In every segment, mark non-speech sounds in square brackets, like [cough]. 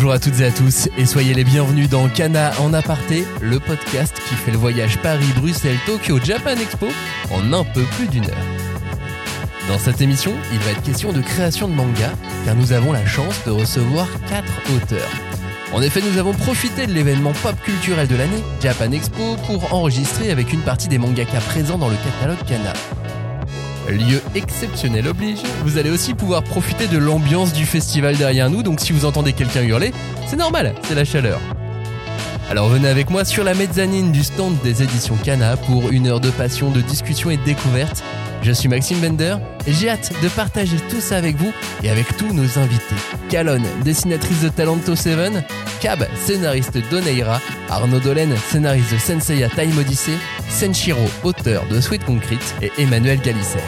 Bonjour à toutes et à tous et soyez les bienvenus dans Cana en aparté, le podcast qui fait le voyage Paris-Bruxelles-Tokyo-Japan Expo en un peu plus d'une heure. Dans cette émission, il va être question de création de manga car nous avons la chance de recevoir quatre auteurs. En effet, nous avons profité de l'événement pop culturel de l'année, Japan Expo, pour enregistrer avec une partie des mangakas présents dans le catalogue Kana. Lieu exceptionnel oblige, vous allez aussi pouvoir profiter de l'ambiance du festival derrière nous, donc si vous entendez quelqu'un hurler, c'est normal, c'est la chaleur. Alors venez avec moi sur la mezzanine du stand des éditions Kana pour une heure de passion, de discussion et de découverte. Je suis Maxime Bender et j'ai hâte de partager tout ça avec vous et avec tous nos invités. Calonne, dessinatrice de Talento 7, Cab, scénariste d'Oneira, Arnaud Dolen, scénariste de Senseiya Time Odyssey, Senshiro, auteur de Sweet Concrete et Emmanuel Galisser.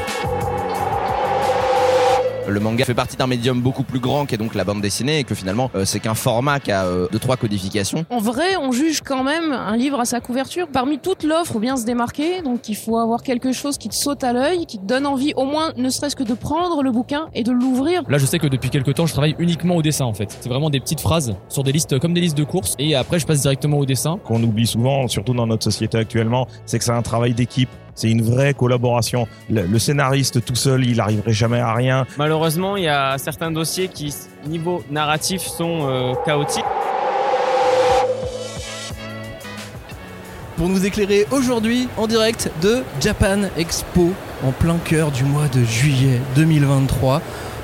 Le manga fait partie d'un médium beaucoup plus grand qui est donc la bande dessinée et que finalement euh, c'est qu'un format qui a euh, deux trois codifications. En vrai, on juge quand même un livre à sa couverture. Parmi toute l'offre, faut bien se démarquer. Donc il faut avoir quelque chose qui te saute à l'œil, qui te donne envie au moins ne serait-ce que de prendre le bouquin et de l'ouvrir. Là, je sais que depuis quelques temps, je travaille uniquement au dessin en fait. C'est vraiment des petites phrases sur des listes comme des listes de courses et après je passe directement au dessin. qu'on oublie souvent, surtout dans notre société actuellement, c'est que c'est un travail d'équipe. C'est une vraie collaboration. Le, le scénariste tout seul, il arriverait jamais à rien. Malheureusement, il y a certains dossiers qui, niveau narratif, sont euh, chaotiques. Pour nous éclairer aujourd'hui en direct de Japan Expo en plein cœur du mois de juillet 2023.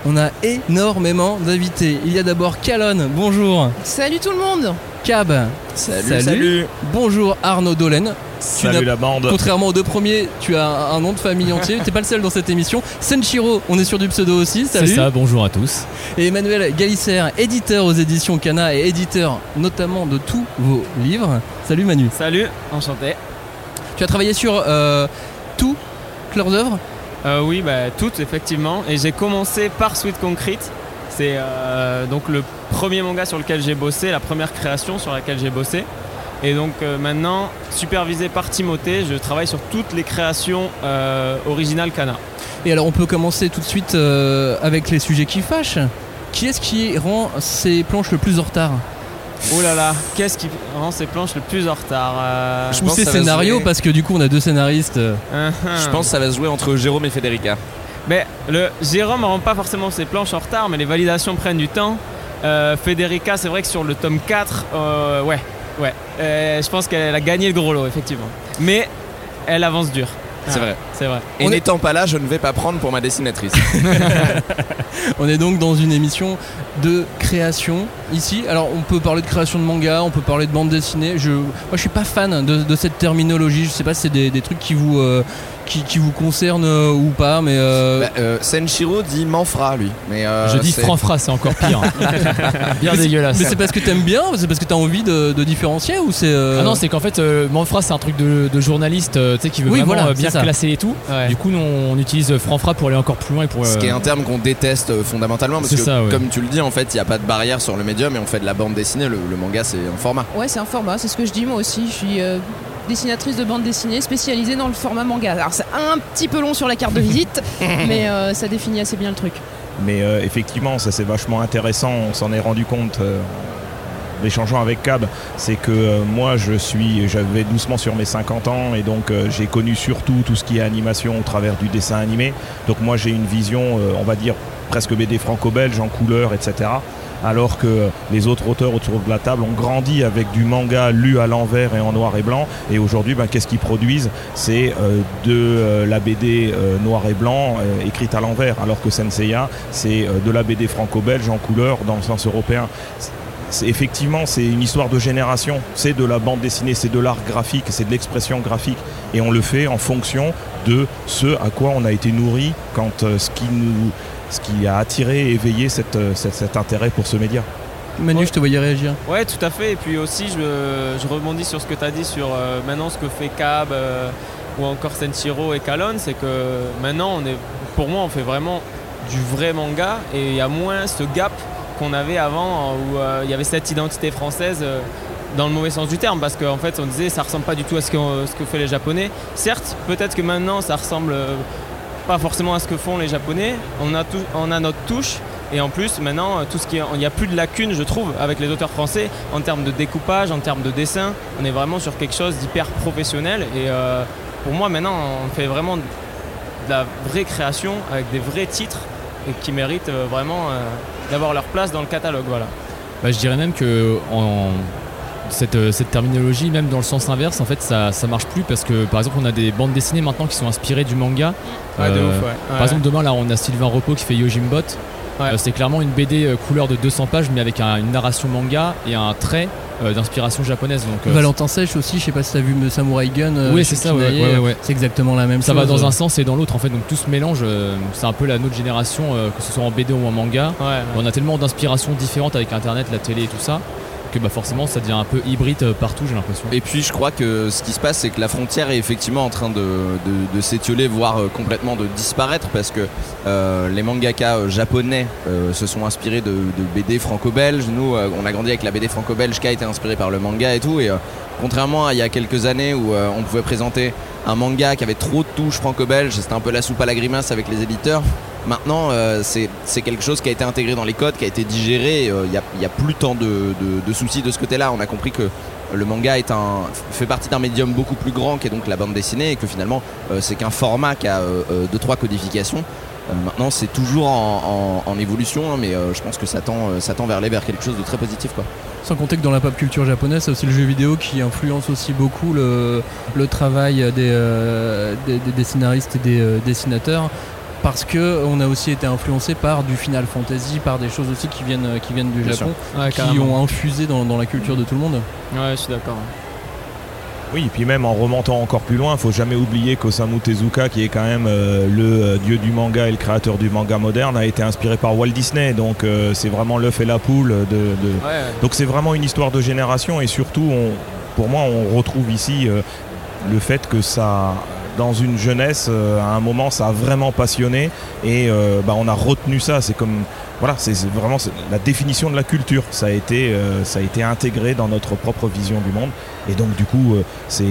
On a énormément d'invités. Il y a d'abord Calonne, bonjour. Salut tout le monde Cab, Salut, Bonjour Arnaud Dolen. Salut la bande. Contrairement aux deux premiers, tu as un nom de famille entier. T'es pas le seul dans cette émission. Senshiro, on est sur du pseudo aussi. C'est Salut. ça, bonjour à tous. Et Emmanuel Galisser, éditeur aux éditions Kana et éditeur notamment de tous vos livres. Salut Manu. Salut, enchanté. Tu as travaillé sur euh, tous leurs œuvres Euh, oui, bah, toutes effectivement. Et j'ai commencé par Sweet Concrete. C'est euh, donc le premier manga sur lequel j'ai bossé, la première création sur laquelle j'ai bossé. Et donc euh, maintenant, supervisé par Timothée, je travaille sur toutes les créations originales Kana. Et alors on peut commencer tout de suite avec les sujets qui fâchent. Qui est-ce qui rend ces planches le plus en retard? Oh là là, qu'est-ce qui rend ces planches le plus en retard Euh, Je Ou pense ces que ça va se scénarios jouer. parce que du coup on a deux scénaristes. euh, hein. Je pense que ça va se jouer entre Jérôme et Federica. Mais le Jérôme rend pas forcément ses planches en retard, mais les validations prennent du temps. Euh, Federica, c'est vrai que sur le tome 4, euh, ouais, ouais. Euh, je pense qu'elle a gagné le gros lot, effectivement. Mais elle avance dur. C'est Ah, vrai. C'est vrai. Et est- n'étant pas là, je ne vais pas prendre pour ma dessinatrice. [laughs] On est donc dans une émission de création ici. Alors on peut parler de création de manga, on peut parler de bande dessinée. Je, moi je suis pas fan de, de cette terminologie. Je sais pas si c'est des, des trucs qui vous, euh, qui, qui vous concernent euh, ou pas, mais euh, Bah, euh, Senshiro dit Manfra lui. Mais euh, je dis franc-fra, c'est encore pire. [laughs] Bien dégueulasse. mais c'est parce que t'aimes bien, c'est parce que t'as envie de, de différencier ou c'est. euh, Ah non, c'est qu'en fait, euh, Manfra, c'est un truc de, de journaliste, euh, tu sais, qui veut Oui, vraiment voilà, bien classer et tout. Ouais. Du coup, nous, on utilise Franfra pour aller encore plus loin et pour. Ce qui est un terme qu'on déteste fondamentalement parce que ça, ouais. comme tu le dis en fait il n'y a pas de barrière sur le médium et on fait de la bande dessinée, le, le manga c'est un format. Ouais, c'est un format, c'est ce que je dis moi aussi. Je suis euh, dessinatrice de bande dessinée spécialisée dans le format manga. Alors c'est un petit peu long sur la carte de visite, [laughs] mais euh, ça définit assez bien le truc. Mais euh, effectivement, ça c'est vachement intéressant. On s'en est rendu compte euh, en échangeant avec Cab. C'est que euh, moi, je suis, j'avais doucement sur mes 50 ans et donc euh, j'ai connu surtout tout ce qui est animation au travers du dessin animé. Donc moi, j'ai une vision, euh, on va dire presque BD franco-belge en couleur, etc. Alors que les autres auteurs autour de la table ont grandi avec du manga lu à l'envers et en noir et blanc. Et aujourd'hui, ben, qu'est-ce qu'ils produisent? C'est euh, de euh, la BD euh, noir et blanc euh, écrite à l'envers. Alors que Senseiya, c'est de la BD franco-belge en couleur dans le sens européen. Effectivement, c'est une histoire de génération. C'est de la bande dessinée, c'est de l'art graphique, c'est de l'expression graphique. Et on le fait en fonction de ce à quoi on a été nourri quand ce qui nous ce qui a attiré et éveillé cette, euh, cet- intérêt pour ce média. Manu, je te voyais réagir. Ouais, tout à fait. Et puis aussi, je, je rebondis sur ce que tu as dit sur euh, maintenant ce que fait Cab euh, ou encore Senshiro et Kalon. C'est que maintenant, on est, pour moi, on fait vraiment du vrai manga et il y a moins ce gap qu'on avait avant où euh, il y avait cette identité française. euh, dans le mauvais sens du terme, parce qu'en fait on disait ça ressemble pas du tout à ce que, ce que fait les Japonais. Certes, peut-être que maintenant ça ressemble euh, pas forcément à ce que font les Japonais. On a, tout, on a notre touche, Et en plus, maintenant, tout ce qui est- il n'y a plus de lacunes, je trouve, avec les auteurs français en termes de découpage, en termes de dessin. On est vraiment sur quelque chose d'hyper professionnel. Et euh, pour moi, maintenant, on fait vraiment de la vraie création avec des vrais titres et qui méritent euh, vraiment euh, d'avoir leur place dans le catalogue. Voilà. Bah, je dirais même que en cette, euh, cette terminologie, même dans le sens inverse, en fait, ça, ça marche plus parce que par exemple, on a des bandes dessinées maintenant qui sont inspirées du manga. Ouais, de Euh, ouf, ouais. Par Ouais. exemple, demain, là, on a Sylvain Repos qui fait Yojimbot. Ouais. Euh, c'est clairement une BD euh, couleur de 200 pages, mais avec un- une narration manga et un trait euh, d'inspiration japonaise. Donc, euh, Valentin Sèche aussi, je sais pas si t'as vu le Samurai Gun. euh, Oui, c'est ça, ouais, Kinae, ouais, ouais. C'est exactement la même ça chose. va dans un sens et dans l'autre en fait donc tout se mélange euh, c'est un peu la notre génération euh, que ce soit en BD ou en manga Ouais, ouais. on a tellement d'inspirations différentes avec internet la télé et tout ça que bah forcément ça devient un peu hybride euh, partout j'ai l'impression Et puis je crois que ce qui se passe, c'est que la frontière est effectivement en train de, s'étioler, voire euh, complètement de disparaître, parce que euh, les mangaka japonais se sont inspirés de, BD franco-belges. Nous, on a grandi avec la BD franco-belge qui a été inspirée par le manga et tout. Et contrairement à il y a quelques années où on pouvait présenter un manga qui avait trop de touches franco-belges, c'était un peu la soupe à la grimace avec les éditeurs. Maintenant, euh, c'est quelque chose qui a été intégré dans les codes, qui a été digéré. et, euh, Il n'y a, il plus tant de, soucis de ce côté-là. On a compris que le manga fait partie d'un médium beaucoup plus grand qui est donc la bande dessinée et que finalement euh, c'est qu'un format qui a euh, euh, deux trois codifications. Maintenant c'est toujours en, évolution hein, mais je pense que ça tend, vers vers quelque chose de très positif quoi. Sans compter que dans la pop culture japonaise, c'est aussi le jeu vidéo qui influence aussi beaucoup le, travail des, scénaristes et des dessinateurs. Parce que on a aussi été influencé par du Final Fantasy, par des choses aussi qui viennent, qui viennent du Bien Japon, Ouais, qui carrément. ont infusé dans, dans la culture de tout le monde. Ouais, je suis d'accord. Oui, et puis même en remontant encore plus loin, faut jamais oublier qu'Osamu Tezuka, qui est quand même euh, le euh, dieu du manga et le créateur du manga moderne, a été inspiré par Walt Disney. Donc euh, c'est vraiment l'œuf et la poule. De, de- Ouais, Donc c'est vraiment une histoire de génération et surtout, on- pour moi, on retrouve ici euh, le fait que ça, dans une jeunesse, euh, à un moment, ça a vraiment passionné et euh, bah, on a retenu ça. C'est comme voilà, c'est vraiment la définition de la culture. Ça a été, euh, ça a été intégré dans notre propre vision du monde et donc du coup, ces,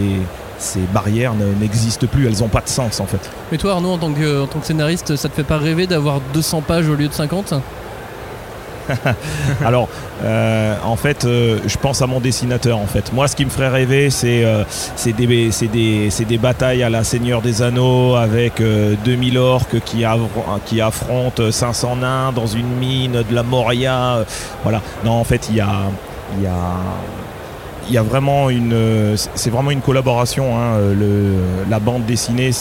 barrières ne- n'existent plus. Elles n'ont pas de sens en fait. Mais toi Arnaud, en tant que, en tant que scénariste, ça te fait pas rêver d'avoir 200 pages au lieu de 50 [laughs] Alors, euh, en fait, euh, je pense à mon dessinateur. En fait, moi, ce qui me ferait rêver, c'est euh, des, batailles à la Seigneur des Anneaux avec euh, 2000 orques qui, qui affrontent 500 nains dans une mine de la Moria. voilà. Non, en fait, il y a, vraiment une c'est vraiment une collaboration hein, la bande dessinée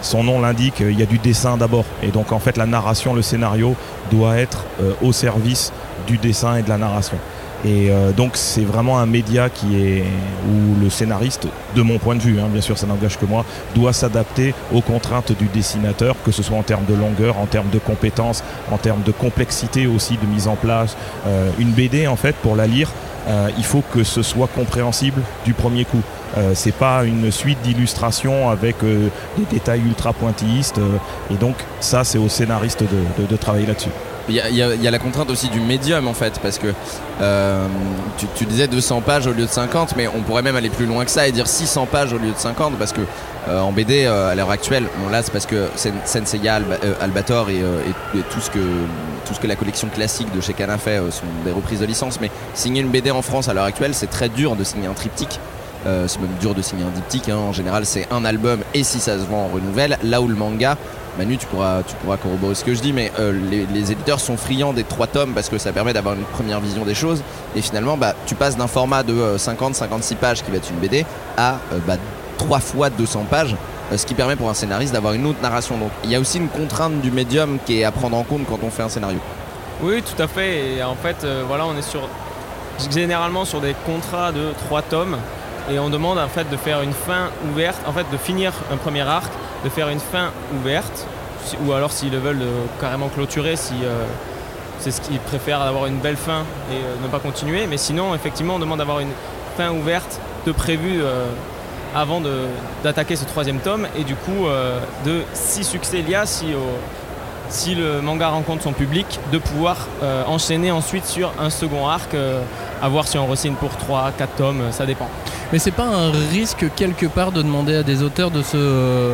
son nom l'indique il y a du dessin d'abord. Et donc en fait la narration le scénario doit être euh, au service du dessin et de la narration et euh, donc c'est vraiment un média qui est où le scénariste de mon point de vue hein, bien sûr ça n'engage que moi doit s'adapter aux contraintes du dessinateur que ce soit en termes de longueur en termes de compétences en termes de complexité aussi de mise en place Euh, une BD en fait pour la lire euh, il faut que ce soit compréhensible du premier coup. Euh, c'est pas une suite d'illustrations avec des détails ultra pointillistes. et donc ça, c'est au scénariste de travailler là-dessus. Il y, a, la contrainte aussi du médium en fait parce que euh, tu, disais 200 pages au lieu de 50 mais on pourrait même aller plus loin que ça et dire 600 pages au lieu de 50 parce que euh, en BD euh, à l'heure actuelle bon là c'est parce que Sen- Senseiya Alba- Albator et, tout ce que tout ce que la collection classique de chez Kana fait sont des reprises de licence mais signer une BD en France à l'heure actuelle c'est très dur de signer un triptyque c'est même dur de signer un diptyque hein. en général c'est un album et si ça se vend on renouvelle là où le manga Manu, tu pourras, tu corroborer ce que je dis, mais euh, les, éditeurs sont friands des trois tomes parce que ça permet d'avoir une première vision des choses. Et finalement, bah, tu passes d'un format de 50-56 pages qui va être une BD à euh, bah, 3 fois 200 pages, euh, ce qui permet pour un scénariste d'avoir une autre narration. Donc il y a aussi une contrainte du médium qui est à prendre en compte quand on fait un scénario. Oui, tout à fait. Et en fait, euh, voilà, on est généralement sur des contrats de trois tomes et on demande en fait de faire une fin ouverte, de finir un premier arc, de faire une fin ouverte, ou alors s'ils le veulent euh, carrément clôturer, si euh, c'est ce qu'ils préfèrent d'avoir une belle fin et euh, ne pas continuer. Mais sinon, effectivement, on demande d'avoir une fin ouverte de prévu avant d'attaquer ce troisième tome et du coup de si succès il y a, si si le manga rencontre son public, de pouvoir enchaîner ensuite sur un second arc, euh, à voir si on re-signe pour 3, 4 tomes, ça dépend. Mais c'est pas un risque quelque part de demander à des auteurs de se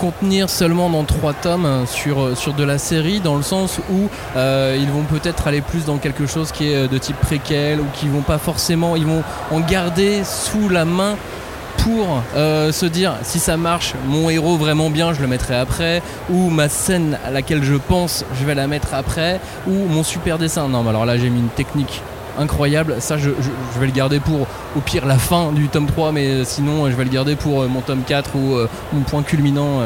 contenir seulement dans trois tomes euh, sur, euh, sur de la série, dans le sens où euh, ils vont peut-être aller plus dans quelque chose qui est euh, de type préquel, ou qui vont pas forcément, ils vont en garder sous la main pour se dire si ça marche, mon héros vraiment bien, je le mettrai après, ou ma scène à laquelle je pense, je vais la mettre après, ou mon super dessin. Non, mais alors là j'ai mis une technique incroyable, ça je, vais le garder pour au pire la fin du tome 3, mais euh, sinon euh, je vais le garder pour euh, mon tome 4 ou mon point culminant.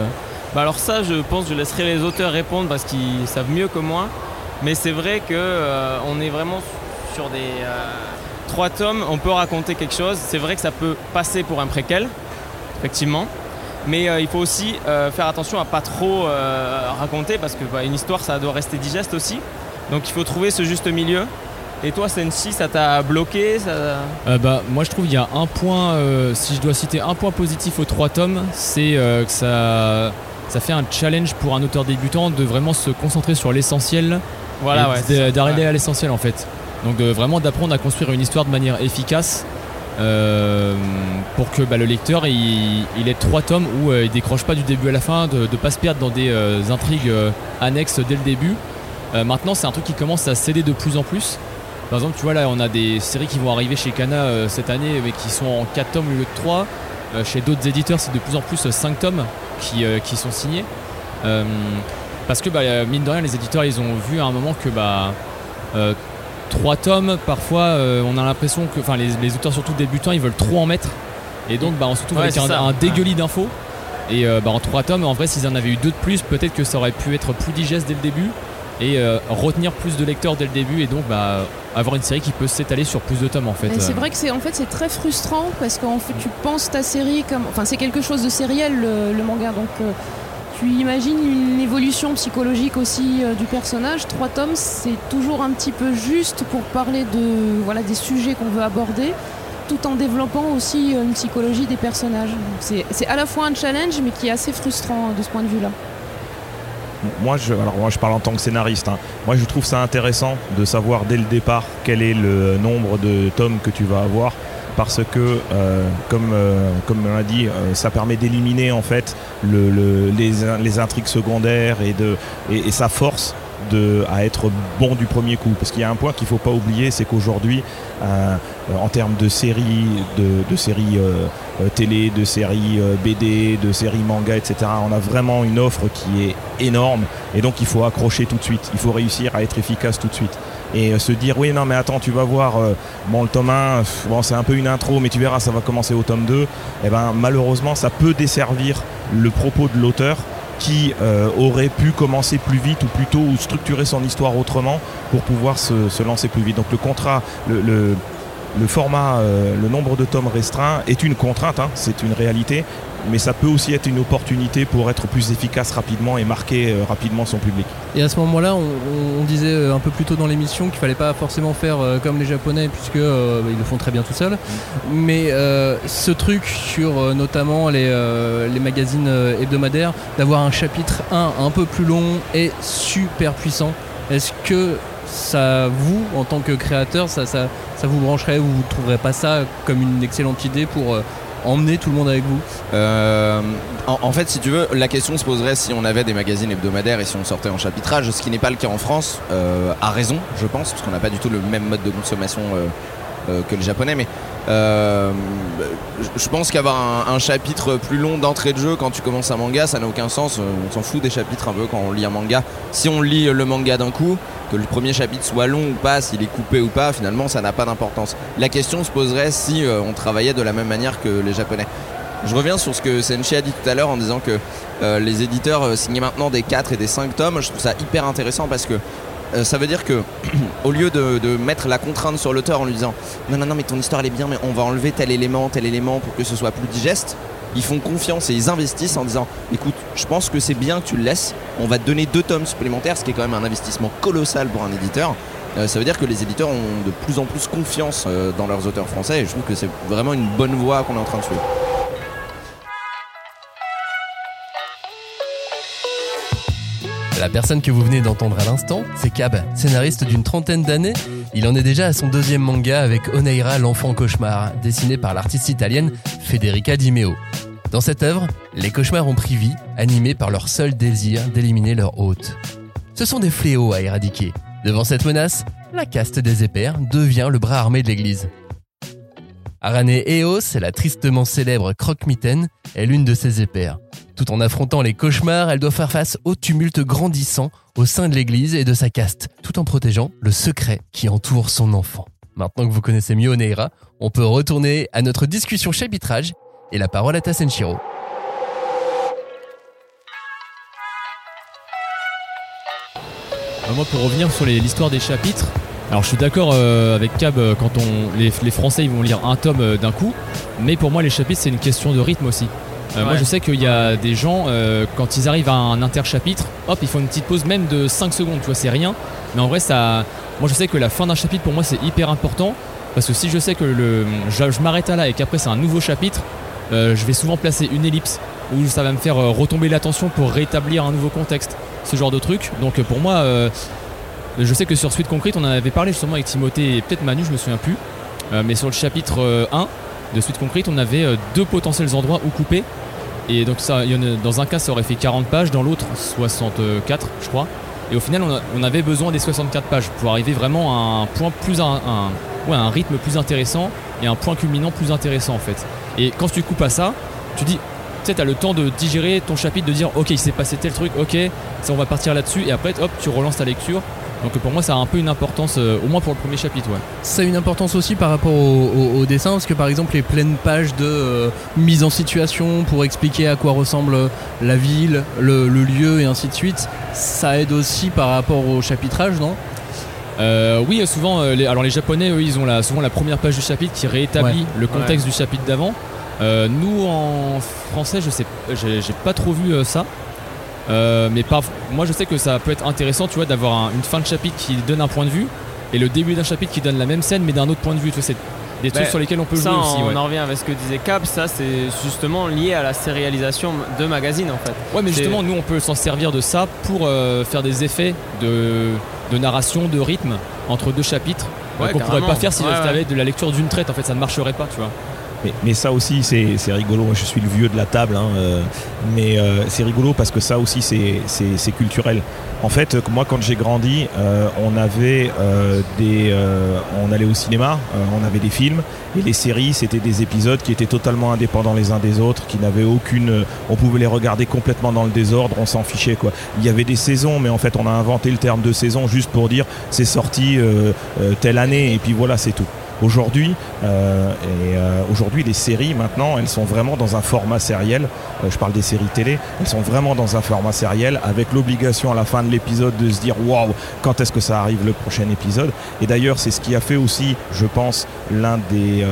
Bah alors ça, je pense, je laisserai les auteurs répondre parce qu'ils savent mieux que moi. Mais c'est vrai que on est vraiment sur des euh, trois tomes. On peut raconter quelque chose. C'est vrai que ça peut passer pour un préquel, effectivement. Mais il faut aussi faire attention à pas trop raconter parce que bah, une histoire, ça doit rester digeste aussi. Donc il faut trouver ce juste milieu. Et toi, Senshi, ça t'a bloqué ça... Euh, bah, moi je trouve qu'il y a un point, euh, si je dois citer un point positif aux trois tomes, c'est euh, que ça, ça fait un challenge pour un auteur débutant de vraiment se concentrer sur l'essentiel Voilà, ouais. d'arriver Ouais. à l'essentiel en fait. Donc de vraiment d'apprendre à construire une histoire de manière efficace pour que bah, le lecteur il, il ait trois tomes où il décroche pas du début à la fin, de ne pas se perdre dans des intrigues annexes dès le début. Maintenant c'est un truc qui commence à céder de plus en plus. Par exemple, tu vois là, on a des séries qui vont arriver chez Kana euh, cette année, mais qui sont en 4 tomes au lieu de 3. Euh, chez d'autres éditeurs, c'est de plus en plus 5 tomes qui, euh, qui sont signés. Euh, parce que, bah, euh, mine de rien, les éditeurs, ils ont vu à un moment que bah, 3 tomes, parfois, euh, on a l'impression que, enfin, les, les auteurs, surtout débutants, ils veulent trop en mettre. Et donc, bah, on se retrouve Ouais, avec un, un dégueulis d'infos. Et euh, bah, en 3 tomes, en vrai, s'ils en avaient eu deux de plus, peut-être que ça aurait pu être plus digeste dès le début et euh, retenir plus de lecteurs dès le début et donc bah, avoir une série qui peut s'étaler sur plus de tomes en fait. Et c'est Euh, vrai que c'est en fait c'est très frustrant parce qu'en fait tu penses ta série comme enfin c'est quelque chose de sériel le, le manga donc euh, tu imagines une évolution psychologique aussi euh, du personnage. Trois tomes c'est toujours un petit peu juste pour parler de voilà des sujets qu'on veut aborder tout en développant aussi une psychologie des personnages. C'est c'est à la fois un challenge mais qui est assez frustrant de ce point de vue là. Moi je, parle en tant que scénariste. hein. Moi, je trouve ça intéressant de savoir dès le départ quel est le nombre de tomes que tu vas avoir. Parce que, euh, comme, euh, comme on l'a dit, euh, ça permet d'éliminer en fait le- le- les, in- les intrigues secondaires et, de, et ça force à être bon du premier coup. Parce qu'il y a un point qu'il ne faut pas oublier, c'est qu'aujourd'hui, euh, en termes de séries, de, séries euh, euh, télé, de séries BD, de séries manga, etc. On a vraiment une offre qui est énorme et donc il faut accrocher tout de suite. Il faut réussir à être efficace tout de suite. Et se dire oui non mais attends tu vas voir bon le tome 1 pff, bon c'est un peu une intro mais tu verras ça va commencer au tome 2 et ben malheureusement ça peut desservir le propos de l'auteur qui euh, aurait pu commencer plus vite ou plus tôt ou structurer son histoire autrement pour pouvoir se, lancer plus vite. Donc le contrat, le format, euh, le nombre de tomes restreint est une contrainte, hein, c'est une réalité, mais ça peut aussi être une opportunité pour être plus efficace rapidement et marquer euh, rapidement son public. Et à ce moment-là, on, disait euh, un peu plus tôt dans l'émission qu'il fallait pas forcément faire comme les Japonais, puisque euh, ils le font très bien tout seuls. Mais ce truc sur notamment les, magazines hebdomadaires, d'avoir un chapitre 1 un peu plus long et super puissant, est-ce que ça, vous, en tant que créateur, ça, ça, ça vous brancherait ou vous ne trouverez pas ça comme une excellente idée pour euh, emmener tout le monde avec vous? Euh, en, fait, si tu veux, la question se poserait si on avait des magazines hebdomadaires et si on sortait en chapitrage, ce qui n'est pas le cas en France, euh, à raison, je pense, parce qu'on n'a pas du tout le même mode de consommation que les Japonais. Mais euh, je- pense qu'avoir un, chapitre plus long d'entrée de jeu quand tu commences un manga, ça n'a aucun sens. Euh, On s'en fout des chapitres un peu quand on lit un manga. Si on lit le manga d'un coup, que le premier chapitre soit long ou pas, s'il est coupé ou pas, finalement, ça n'a pas d'importance. La question se poserait si euh, on travaillait de la même manière que les Japonais. Je reviens sur ce que Senshi a dit tout à l'heure en disant que euh, les éditeurs euh, signaient maintenant des 4 et des 5 tomes. Je trouve ça hyper intéressant parce que euh, ça veut dire que [clears throat] au lieu de, mettre la contrainte sur l'auteur en lui disant non non non mais ton histoire elle est bien mais on va enlever tel élément tel élément pour que ce soit plus digeste ils font confiance et ils investissent en disant écoute je pense que c'est bien que tu le laisses on va te donner deux tomes supplémentaires ce qui est quand même un investissement colossal pour un éditeur. Euh, ça veut dire que les éditeurs ont de plus en plus confiance euh, dans leurs auteurs français et je trouve que c'est vraiment une bonne voie qu'on est en train de suivre La personne que vous venez d'entendre à l'instant, c'est Cab, scénariste d'une trentaine d'années. Il en est déjà à son deuxième manga avec Oneira, l'enfant cauchemar, dessiné par l'artiste italienne Federica Di Meo. Dans cette œuvre, les cauchemars ont pris vie, animés par leur seul désir d'éliminer leur hôte. Ce sont des fléaux à éradiquer. Devant cette menace, la caste des épères devient le bras armé de l'église. Arane Eos, la tristement célèbre croque-mitaine, est l'une de ces épères. Tout en affrontant les cauchemars, elle doit faire face au tumulte grandissant au sein de l'église et de sa caste, tout en protégeant le secret qui entoure son enfant. Maintenant que vous connaissez mieux Oneira, on peut retourner à notre discussion chapitrage et la parole à Senshiro. Euh, Moi, pour revenir sur l'histoire des chapitres, alors je suis d'accord euh, avec Cab euh, quand on, les, les Français ils vont lire un tome euh, d'un coup, mais pour moi les chapitres c'est une question de rythme aussi. Euh, Moi je sais qu'il y a des gens, euh, quand ils arrivent à un interchapitre, hop, ils font une petite pause même de 5 secondes, tu vois, c'est rien. Mais en vrai, ça. Moi je sais que la fin d'un chapitre pour moi c'est hyper important, parce que si je sais que le, je, je m'arrête à là et qu'après c'est un nouveau chapitre, euh, je vais souvent placer une ellipse où ça va me faire retomber l'attention pour rétablir un nouveau contexte, ce genre de truc. Donc pour moi, je sais que sur Suite Concrete, on en avait parlé justement avec Timothée et peut-être Manu, je me souviens plus. Mais sur le chapitre euh, 1 de Suite Concrete, on avait deux potentiels endroits où couper. Et donc ça, dans un cas, ça aurait fait 40 pages, dans l'autre 64, je crois. Et au final, on, avait besoin des 64 pages pour arriver vraiment à un point plus, un, rythme plus intéressant et un point culminant plus intéressant en fait. Et quand tu coupes à ça, tu dis, tu sais, t'as le temps de digérer ton chapitre, de dire, ok, il s'est passé tel truc, ok, ça on va partir là-dessus, et après, hop, tu relances ta lecture. Donc pour moi, ça a un peu une importance, euh, au moins pour le premier chapitre, ouais. Ça a une importance aussi par rapport au, au- au dessin, parce que par exemple les pleines pages de euh, mise en situation pour expliquer à quoi ressemble la ville, le, le lieu et ainsi de suite, ça aide aussi par rapport au chapitrage, non? Euh, oui, souvent, les, alors les Japonais, eux, ils ont la, souvent la première page du chapitre qui rétablit le contexte du chapitre d'avant. Euh, nous, en français, je sais, j'ai j'ai pas trop vu euh, ça. Euh, mais par, moi, je sais que ça peut être intéressant, tu vois, d'avoir un- une fin de chapitre qui donne un point de vue et le début d'un chapitre qui donne la même scène mais d'un autre point de vue. Tu vois, c'est des trucs Bah, sur lesquels on peut Ça, jouer aussi. on ouais. en revient avec ce que disait Cap, ça c'est justement lié à la sérialisation de magazines en fait. Ouais, mais C'est- justement, nous, on peut s'en servir de ça pour euh, faire des effets de, de narration, de rythme entre deux chapitres. Ouais, qu'on pourrait pas faire si Ouais, ouais. avait de la lecture d'une traite. En fait, ça ne marcherait pas, tu vois. Mais, ça aussi, c'est rigolo. Je suis le vieux de la table, hein, euh, mais euh, c'est rigolo parce que ça aussi, c'est- culturel. En fait, moi, quand j'ai grandi, euh, on allait au cinéma, on avait des films, et les séries, c'était des épisodes qui étaient totalement indépendants les uns des autres, qui n'avaient aucune, on pouvait les regarder complètement dans le désordre, on s'en fichait. Il y avait des saisons, mais en fait, on a inventé le terme de saison juste pour dire c'est sorti telle année, et puis voilà, c'est tout. Aujourd'hui, euh, et euh, aujourd'hui, les séries maintenant, elles sont vraiment dans un format sériel. Euh, je parle des séries télé. Elles sont vraiment dans un format sériel, avec l'obligation à la fin de l'épisode de se dire waouh, quand est-ce que ça arrive le prochain épisode? Et d'ailleurs, c'est ce qui a fait aussi, je pense, l'un des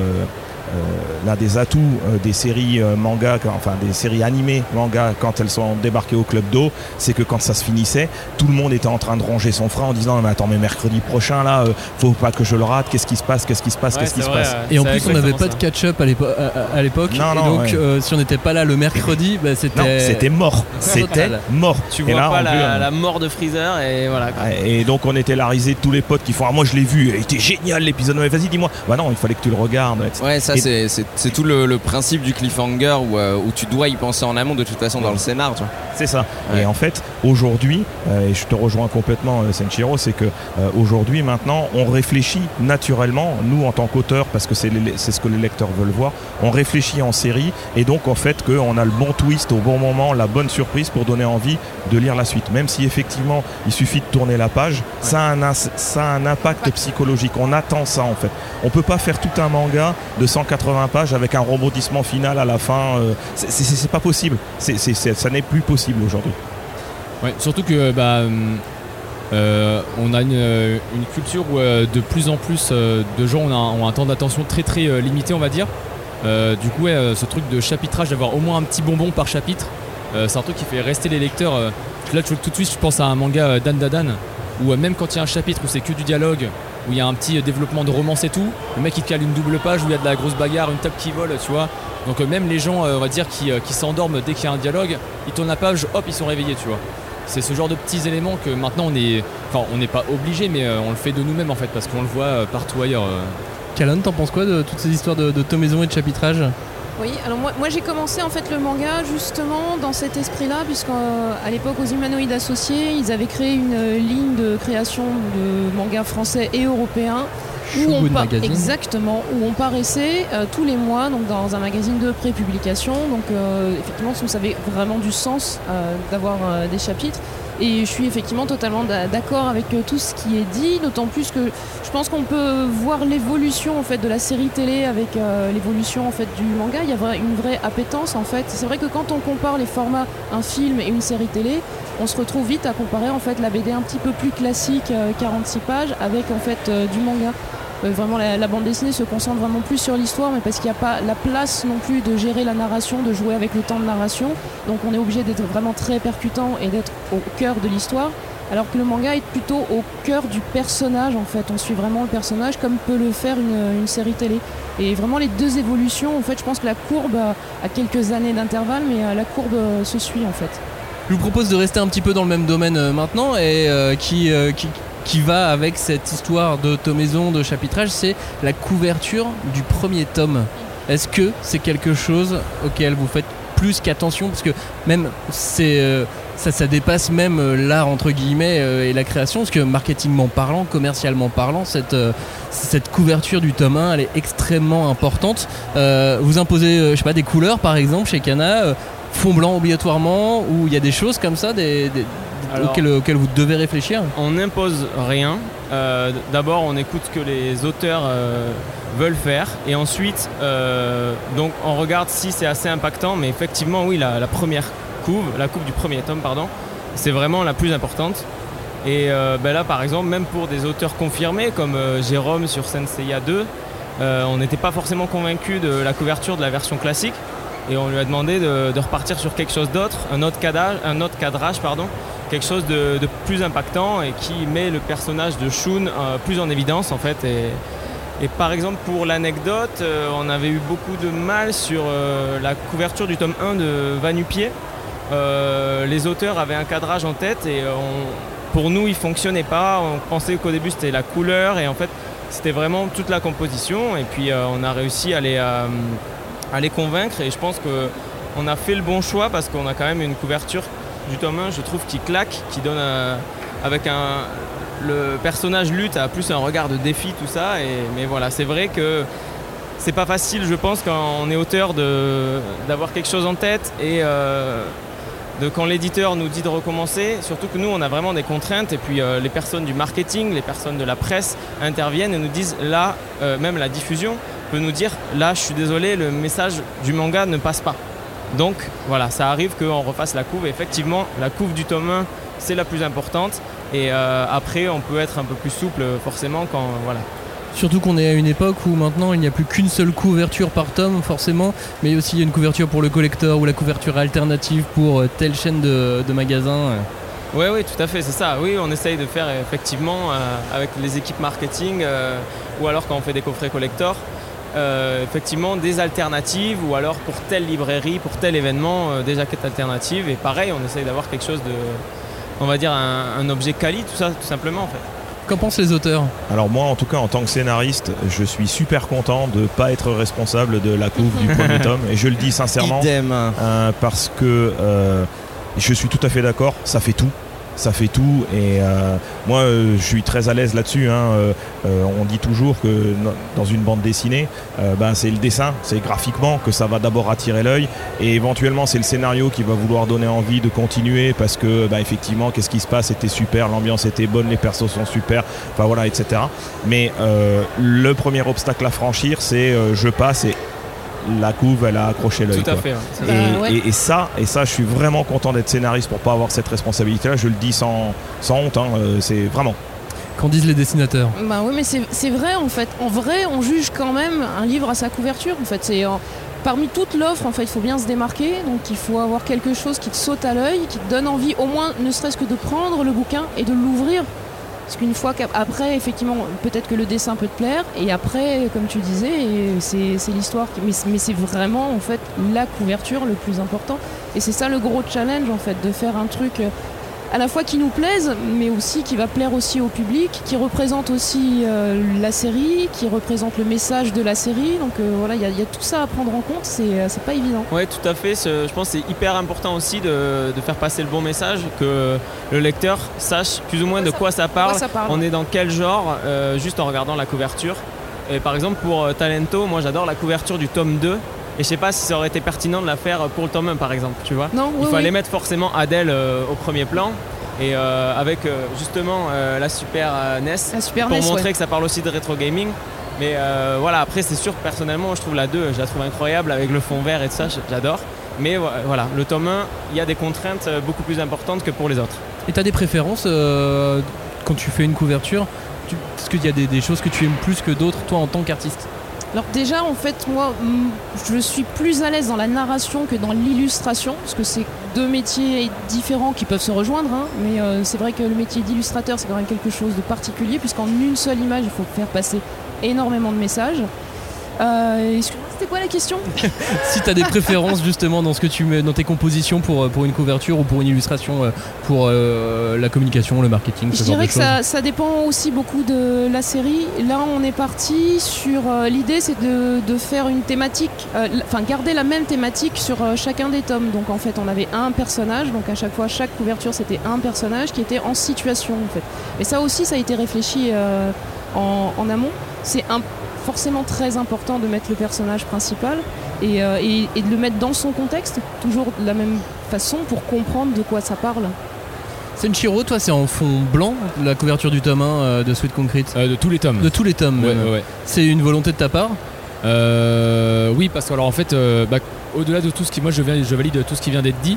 l'un des atouts euh, des séries euh, manga, enfin des séries animées manga quand elles sont débarquées au club d'eau, c'est que quand ça se finissait, tout le monde était en train de ronger son frein en disant mais attends mais mercredi prochain là, euh, faut pas que je le rate, qu'est-ce qui se passe, qu'est-ce qui se passe, Ouais, qu'est-ce qui se passe. Et en plus, on n'avait pas de catch-up à l'épo- à- à- à l'époque. Non, et non, donc, ouais. euh, si on n'était pas là le mercredi, bah, c'était. c'était mort, c'était mort. Tu Et vois là, pas la, plus, euh, la mort de Freezer et voilà. Et donc on était la risée de tous les potes qui font ah moi je l'ai vu, il était génial l'épisode, mais vas-y dis-moi. Bah non, il fallait que tu le regardes. etc. Ouais, ça c'est- tout le, le principe du cliffhanger où, euh, où tu dois y penser en amont de toute façon dans le scénar. C'est ça. Ouais. Et en fait, aujourd'hui, euh, et je te rejoins complètement, euh, Senshiro, c'est que euh, aujourd'hui, maintenant, on réfléchit naturellement, nous en tant qu'auteurs, parce que c'est ce que les lecteurs veulent voir, on réfléchit en série, et donc en fait qu'on a le bon twist au bon moment, la bonne surprise pour donner envie de lire la suite. Même si effectivement, il suffit de tourner la page, ça, a un, ça a un impact psychologique. On attend ça en fait. On peut pas faire tout un manga de 180 pages avec un rebondissement final à la fin. euh, c'est- pas possible. Ça n'est plus possible aujourd'hui. Surtout que bah, hum, euh, on a une, euh, culture où euh, de plus en plus euh, de gens ont un, temps d'attention très très euh, limité, on va dire. Euh, du coup, euh, ce truc de chapitrage, d'avoir au moins un petit bonbon par chapitre, euh, c'est un truc qui fait rester les lecteurs. euh. là, tu vois, tout de suite, je pense à un manga euh, Dan Dadan, où euh, même quand il y a un chapitre où c'est que du dialogue, où il y a un petit euh, développement de romance et tout, le mec il te cale une double page où il y a de la grosse bagarre, une table qui vole, tu vois. Donc euh, même les gens, euh, on va dire, qui, s'endorment dès qu'il y a un dialogue, ils tournent la page, hop, ils sont réveillés, tu vois. C'est ce genre de petits éléments que maintenant on est, enfin on n'est pas obligé, mais on le fait de nous-mêmes en fait, parce qu'on le voit partout ailleurs. Calonne, t'en penses quoi de toutes ces histoires de, de tomaison et de chapitrage? Oui, alors moi, moi j'ai commencé en fait le manga justement dans cet esprit-là, puisqu'à l'époque aux Humanoïdes Associés, ils avaient créé une euh, ligne de création de manga français et européen. Où on, Shogun pa- Magazine. exactement, où on paraissait euh, tous les mois donc dans un magazine de pré-publication. Donc euh, effectivement, ça avait vraiment du sens euh, d'avoir des chapitres. Et je suis effectivement totalement d'a- d'accord avec euh, tout ce qui est dit, d'autant plus que je pense qu'on peut voir l'évolution en fait de la série télé avec euh, l'évolution en fait du manga. Il y a une vraie appétence en fait. C'est vrai que quand on compare les formats un film et une série télé, on se retrouve vite à comparer en fait la BD un petit peu plus classique, euh, 46 pages, avec en fait euh, du manga. Euh, vraiment la, bande dessinée se concentre vraiment plus sur l'histoire, mais parce qu'il n'y a pas la place non plus de gérer la narration, de jouer avec le temps de narration. Donc on est obligé d'être vraiment très percutant et d'être au cœur de l'histoire. Alors que le manga est plutôt au cœur du personnage en fait. On suit vraiment le personnage comme peut le faire une, série télé. Et vraiment les deux évolutions, en fait, je pense que la courbe a, quelques années d'intervalle, mais euh, la courbe euh, se suit en fait. Je vous propose de rester un petit peu dans le même domaine maintenant et qui, qui va avec cette histoire de tomaison, de chapitrage, c'est la couverture du premier tome. Est-ce que c'est quelque chose auquel vous faites plus qu'attention? Parce que même c'est euh, ça, dépasse même euh, l'art entre guillemets euh, et la création, parce que marketingment parlant, commercialement parlant, cette, cette couverture du tome 1, elle est extrêmement importante. Vous imposez, je sais pas, des couleurs par exemple chez euh, fond blanc obligatoirement, ou il y a des choses comme ça des- Alors- auxquelles, auxquelles vous devez réfléchir? On n'impose rien. Euh, D'abord, on écoute ce que les auteurs euh, veulent faire. Et ensuite, euh, donc, on regarde si c'est assez impactant. Mais effectivement, oui, la, la première couve, la couve du premier tome, pardon, c'est vraiment la plus importante. Et euh, ben là, par exemple, même pour des auteurs confirmés comme euh, Jérôme sur Senseiya 2, euh, on n'était pas forcément convaincu de la couverture de la version classique. Et on lui a demandé de, de repartir sur quelque chose d'autre, un autre cadrage, un autre cadrage pardon, quelque chose de, plus impactant et qui met le personnage de Shun euh, plus en évidence en fait. Et, et par exemple pour l'anecdote, euh, on avait eu beaucoup de mal sur euh, la couverture du tome 1 de Vanupier. Les auteurs avaient un cadrage en tête et pour nous il fonctionnait pas. On pensait qu'au début c'était la couleur et en fait c'était vraiment toute la composition et puis on a réussi à les, à les convaincre et je pense que on a fait le bon choix parce qu'on a quand même une couverture du tome 1 je trouve qui claque, qui donne un- avec un le personnage lutte a plus un regard de défi tout ça mais voilà c'est vrai que c'est pas facile je pense quand on est auteur d'avoir quelque chose en tête et euh, de quand l'éditeur nous dit de recommencer surtout que nous on a vraiment des contraintes et puis euh, les personnes du marketing les personnes de la presse interviennent et nous disent là euh, même la diffusion peut nous dire là je suis désolé le message du manga ne passe pas donc voilà, ça arrive qu'on refasse la couve. Et effectivement, la couve du tome 1, c'est la plus importante. Et euh, après, on peut être un peu plus souple, forcément, quand voilà. Surtout qu'on est à une époque où maintenant il n'y a plus qu'une seule couverture par tome forcément, mais aussi il y a une couverture pour le collector ou la couverture alternative pour euh, telle chaîne de, de magasins. Oui, oui, tout à fait, c'est ça. Oui, on essaye de faire effectivement euh, avec les équipes marketing euh, ou alors quand on fait des coffrets collector, euh, effectivement des alternatives ou alors pour telle librairie, pour tel événement, euh, des jaquettes alternatives. Et pareil, on essaye d'avoir quelque chose de, on va dire, un, un objet quali, tout ça, tout simplement en fait. Qu'en pensent les auteurs? Alors moi, en tout cas, en tant que scénariste, je suis super content de pas être responsable de la couve du premier [laughs] tome. Et je le dis sincèrement, Idem. euh, parce que euh, je suis tout à fait d'accord, ça fait tout. Ça fait tout et euh, moi euh, je suis très à l'aise là-dessus. hein. Euh, on dit toujours que dans une bande dessinée, ben, c'est le dessin, c'est graphiquement que ça va d'abord attirer l'œil et éventuellement c'est le scénario qui va vouloir donner envie de continuer parce que ben, effectivement qu'est-ce qui se passe C'était super, l'ambiance était bonne, les persos sont super, enfin voilà, etc. Mais le premier obstacle à franchir, c'est je passe et la couve elle a accroché l'œil. Tout à quoi. fait. ouais. C'est Et, ça. Ouais. et- et ça, et ça, je suis vraiment content d'être scénariste pour pas avoir cette responsabilité-là. Je le dis sans, sans honte. hein, euh, c'est vraiment. Qu'en disent les dessinateurs? Bah oui, mais c'est c'est vrai en fait. En vrai, on juge quand même un livre à sa couverture. En fait, c'est euh, parmi toute l'offre. En fait, il faut bien se démarquer. Donc, il faut avoir quelque chose qui te saute à l'œil, qui te donne envie, au moins, ne serait-ce que de prendre le bouquin et de l'ouvrir. Parce qu'une fois qu'après, effectivement, peut-être que le dessin peut te plaire, et après, comme tu disais, c'est l'histoire. Mais, mais c'est vraiment en fait la couverture le plus important. Et c'est ça le gros challenge en fait, de faire un truc. À la fois qui nous plaise, mais aussi qui va plaire aussi au public, qui représente aussi euh, la série, qui représente le message de la série. Donc euh, voilà, il y, a- il y a tout ça à prendre en compte, c'est euh, c'est pas évident. Ouais, tout à fait. Je pense que c'est hyper important aussi de, de faire passer le bon message, que le lecteur sache plus ou moins de quoi ça parle, Quoi ça parle on est dans quel genre, euh, juste en regardant la couverture. Et par exemple, pour Talento, moi j'adore la couverture du tome 2. Et je sais pas si ça aurait été pertinent de la faire pour le tome 1 par exemple, tu vois. Non, Il oui, fallait oui. mettre forcément Adèle euh, au premier plan. Et euh, avec euh, justement euh, la Super euh, NES La Super pour NES, montrer ouais. que ça parle aussi de rétro gaming. Mais euh, voilà, après c'est sûr que personnellement je trouve la 2, je la trouve incroyable avec le fond vert et tout ça, j'adore. Mais vo- voilà, le tome 1, il y a des contraintes beaucoup plus importantes que pour les autres. Et t'as des préférences euh, quand tu fais une couverture tu- Est-ce qu'il y a des, des choses que tu aimes plus que d'autres, toi, en tant qu'artiste? Alors déjà, en fait, moi, je suis plus à l'aise dans la narration que dans l'illustration, parce que c'est deux métiers différents qui peuvent se rejoindre. hein. mais euh, c'est vrai que le métier d'illustrateur, c'est quand même quelque chose de particulier, puisqu'en une seule image, il faut faire passer énormément de messages. Euh, c'était quoi la question? [laughs] Si t'as des préférences justement dans ce que tu mets dans tes compositions pour, euh, pour une couverture ou pour une illustration, euh, pour euh, la communication, le marketing, ce Je genre de dirais que ça, ça dépend aussi beaucoup de la série. Là, on est parti sur euh, l'idée, c'est de, de faire une thématique, euh, enfin garder la même thématique sur chacun des tomes. Donc en fait, on avait un personnage, donc à chaque fois, chaque couverture, c'était un personnage qui était en situation en fait. Et ça aussi, ça a été réfléchi en, en amont. C'est un- forcément très important de mettre le personnage principal et, euh, et- et de le mettre dans son contexte, toujours de la même façon pour comprendre de quoi ça parle. Senshiro, toi, c'est en fond blanc, la couverture du tome 1 euh, de Sweet Concrete Euh, de tous les tomes. De tous les tomes, Ouais, ouais. C'est une volonté de ta part Euh, oui, parce que alors en fait, euh, bah, au-delà de tout ce qui, moi je, viens, je valide tout ce qui vient d'être dit,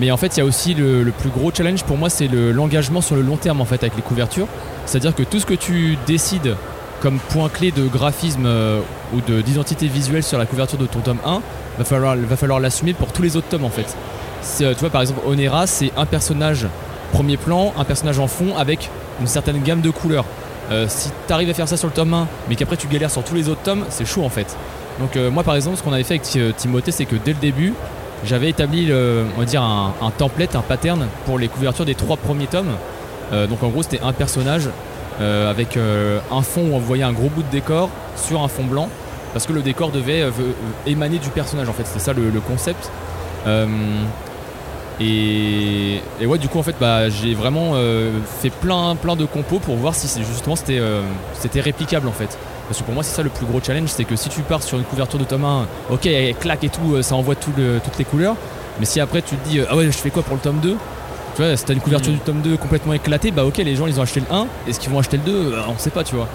mais en fait il y a aussi le, le plus gros challenge pour moi, c'est le- l'engagement sur le long terme en fait avec les couvertures. C'est-à-dire que tout ce que tu décides comme point clé de graphisme euh, ou de- d'identité visuelle sur la couverture de ton tome 1, va falloir, va falloir l'assumer pour tous les autres tomes en fait. Euh, tu vois par exemple Onera, c'est un personnage premier plan, un personnage en fond avec une certaine gamme de couleurs. Euh, si tu arrives à faire ça sur le tome 1, mais qu'après tu galères sur tous les autres tomes, c'est chaud en fait. Donc moi par exemple, ce qu'on avait fait avec Ti- Timothée, c'est que dès le début, j'avais établi on va dire un, template, un pattern pour les couvertures des trois premiers tomes. Donc en gros c'était un personnage euh, avec euh, un fond où on voyait un gros bout de décor sur un fond blanc, parce que le décor devait euh, émaner du personnage en fait, c'était ça le, concept. Et, ouais, du coup, en fait, bah, j'ai vraiment fait plein, plein de compos pour voir si justement c'était réplicable en fait. Parce que pour moi, c'est ça le plus gros challenge, c'est que si tu pars sur une couverture de tome 1, ok, claque et tout, ça envoie toutes les couleurs, mais si après tu te dis, ah ouais, je fais quoi pour le tome 2 Tu vois, si t'as une couverture du tome 2 complètement éclatée, bah ok, les gens ils ont acheté le 1, est-ce qu'ils vont acheter le 2 Bah, On sait pas, tu vois.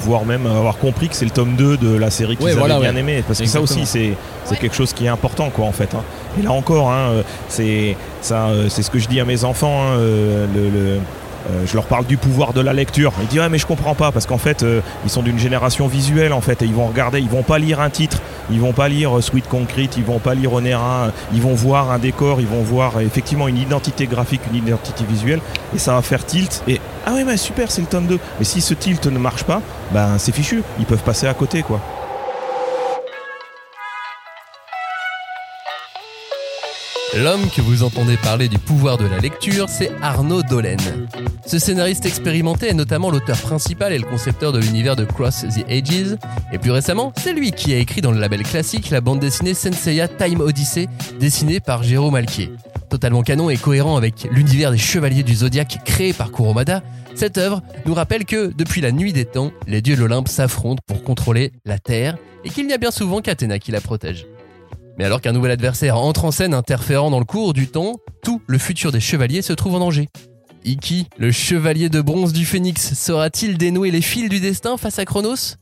voire même avoir compris que c'est le tome 2 de la série qu'ils Ouais, avaient voilà, bien ouais. aimé parce que Exactement. ça aussi c'est quelque chose qui est important quoi en fait hein. et là encore hein, euh, c'est ça euh, c'est ce que je dis à mes enfants hein, euh, le, le- euh, je leur parle du pouvoir de la lecture. Ils disent ouais mais je comprends pas parce qu'en fait euh, ils sont d'une génération visuelle en fait et ils vont regarder, ils vont pas lire un titre, ils vont pas lire euh, Sweet Concrete, ils vont pas lire Onera, ils vont voir un décor, ils vont voir effectivement une identité graphique, une identité visuelle et ça va faire tilt et ah ouais mais super c'est le tome 2 mais si ce tilt ne marche pas ben c'est fichu. Ils peuvent passer à côté quoi L'homme que vous entendez parler du pouvoir de la lecture, c'est Arnaud Dolen. Ce scénariste expérimenté est notamment l'auteur principal et le concepteur de l'univers de Cross the Ages, et plus récemment, c'est lui qui a écrit dans le label classique la bande dessinée Senseiya Time Odyssey, dessinée par Jérôme Alquier. Totalement canon et cohérent avec l'univers des chevaliers du zodiaque créé par Kuromada, cette œuvre nous rappelle que, depuis la nuit des temps, les dieux de l'Olympe s'affrontent pour contrôler la Terre, et qu'il n'y a bien souvent qu'Athéna qui la protège. Mais alors qu'un nouvel adversaire entre en scène interférant dans le cours du temps, tout le futur des chevaliers se trouve en danger. Iki, le chevalier de bronze du phénix, saura-t-il dénouer les fils du destin face à Chronos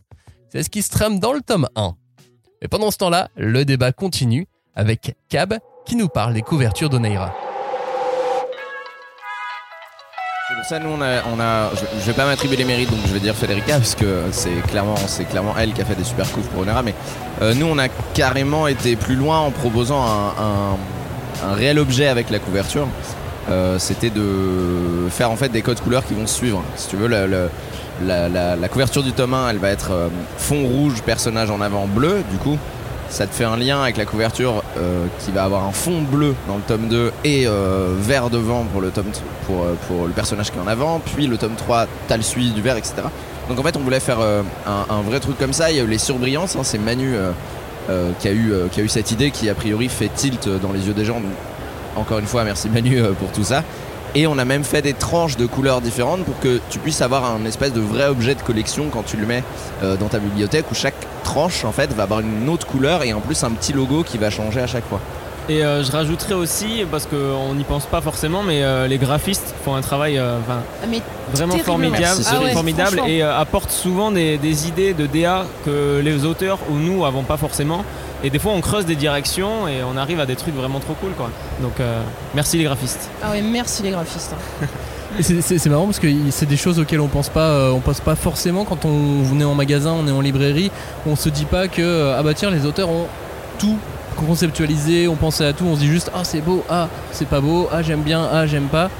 C'est ce qui se trame dans le tome 1. Mais pendant ce temps-là, le débat continue avec Cab qui nous parle des couvertures d'Oneira. Ça, nous, on a, on a je, je vais pas m'attribuer les mérites, donc je vais dire Federica, parce que c'est clairement, c'est clairement elle qui a fait des super coups pour Onera. Mais euh, nous, on a carrément été plus loin en proposant un, réel objet avec la couverture. Euh, C'était de faire en fait des codes couleurs qui vont suivre. Si tu veux, la couverture du tome 1, elle va être euh, fond rouge, personnage en avant bleu, du coup. Ça te fait un lien avec la couverture euh, qui va avoir un fond bleu dans le tome 2 et euh, vert devant pour le, tome, pour, euh, pour le personnage qui est en avant. Puis le tome 3, t'as le suivi du vert, etc. Donc en fait, on voulait faire un, vrai truc comme ça. Il y a eu les surbrillances, hein, c'est Manu qui, a eu, qui a eu cette idée qui, a priori, fait tilt dans les yeux des gens. Donc, encore une fois, merci Manu pour tout ça. Et on a même fait des tranches de couleurs différentes pour que tu puisses avoir un espèce de vrai objet de collection quand tu le mets euh, dans ta bibliothèque où chaque tranche en fait va avoir une autre couleur et en plus un petit logo qui va changer à chaque fois. Et euh, je rajouterais aussi, parce qu'on n'y pense pas forcément, mais euh, les graphistes font un travail euh, Ah, vraiment formidable, Merci, Ah ouais, formidable franchement. et euh, apportent souvent des, des idées de DA que les auteurs ou nous avons pas forcément. Et des fois, on creuse des directions et on arrive à des trucs vraiment trop cool. Quoi. Donc, euh, merci les graphistes. ah ouais, merci les graphistes. hein. C'est- marrant parce que c'est des choses auxquelles on pense pas, euh, on pense pas forcément quand on est en magasin, on est en librairie, on se dit pas que euh, ah bah tiens les auteurs ont tout conceptualisé, on pensait à tout, on se dit juste ah c'est beau, ah c'est pas beau, ah j'aime bien, ah j'aime pas.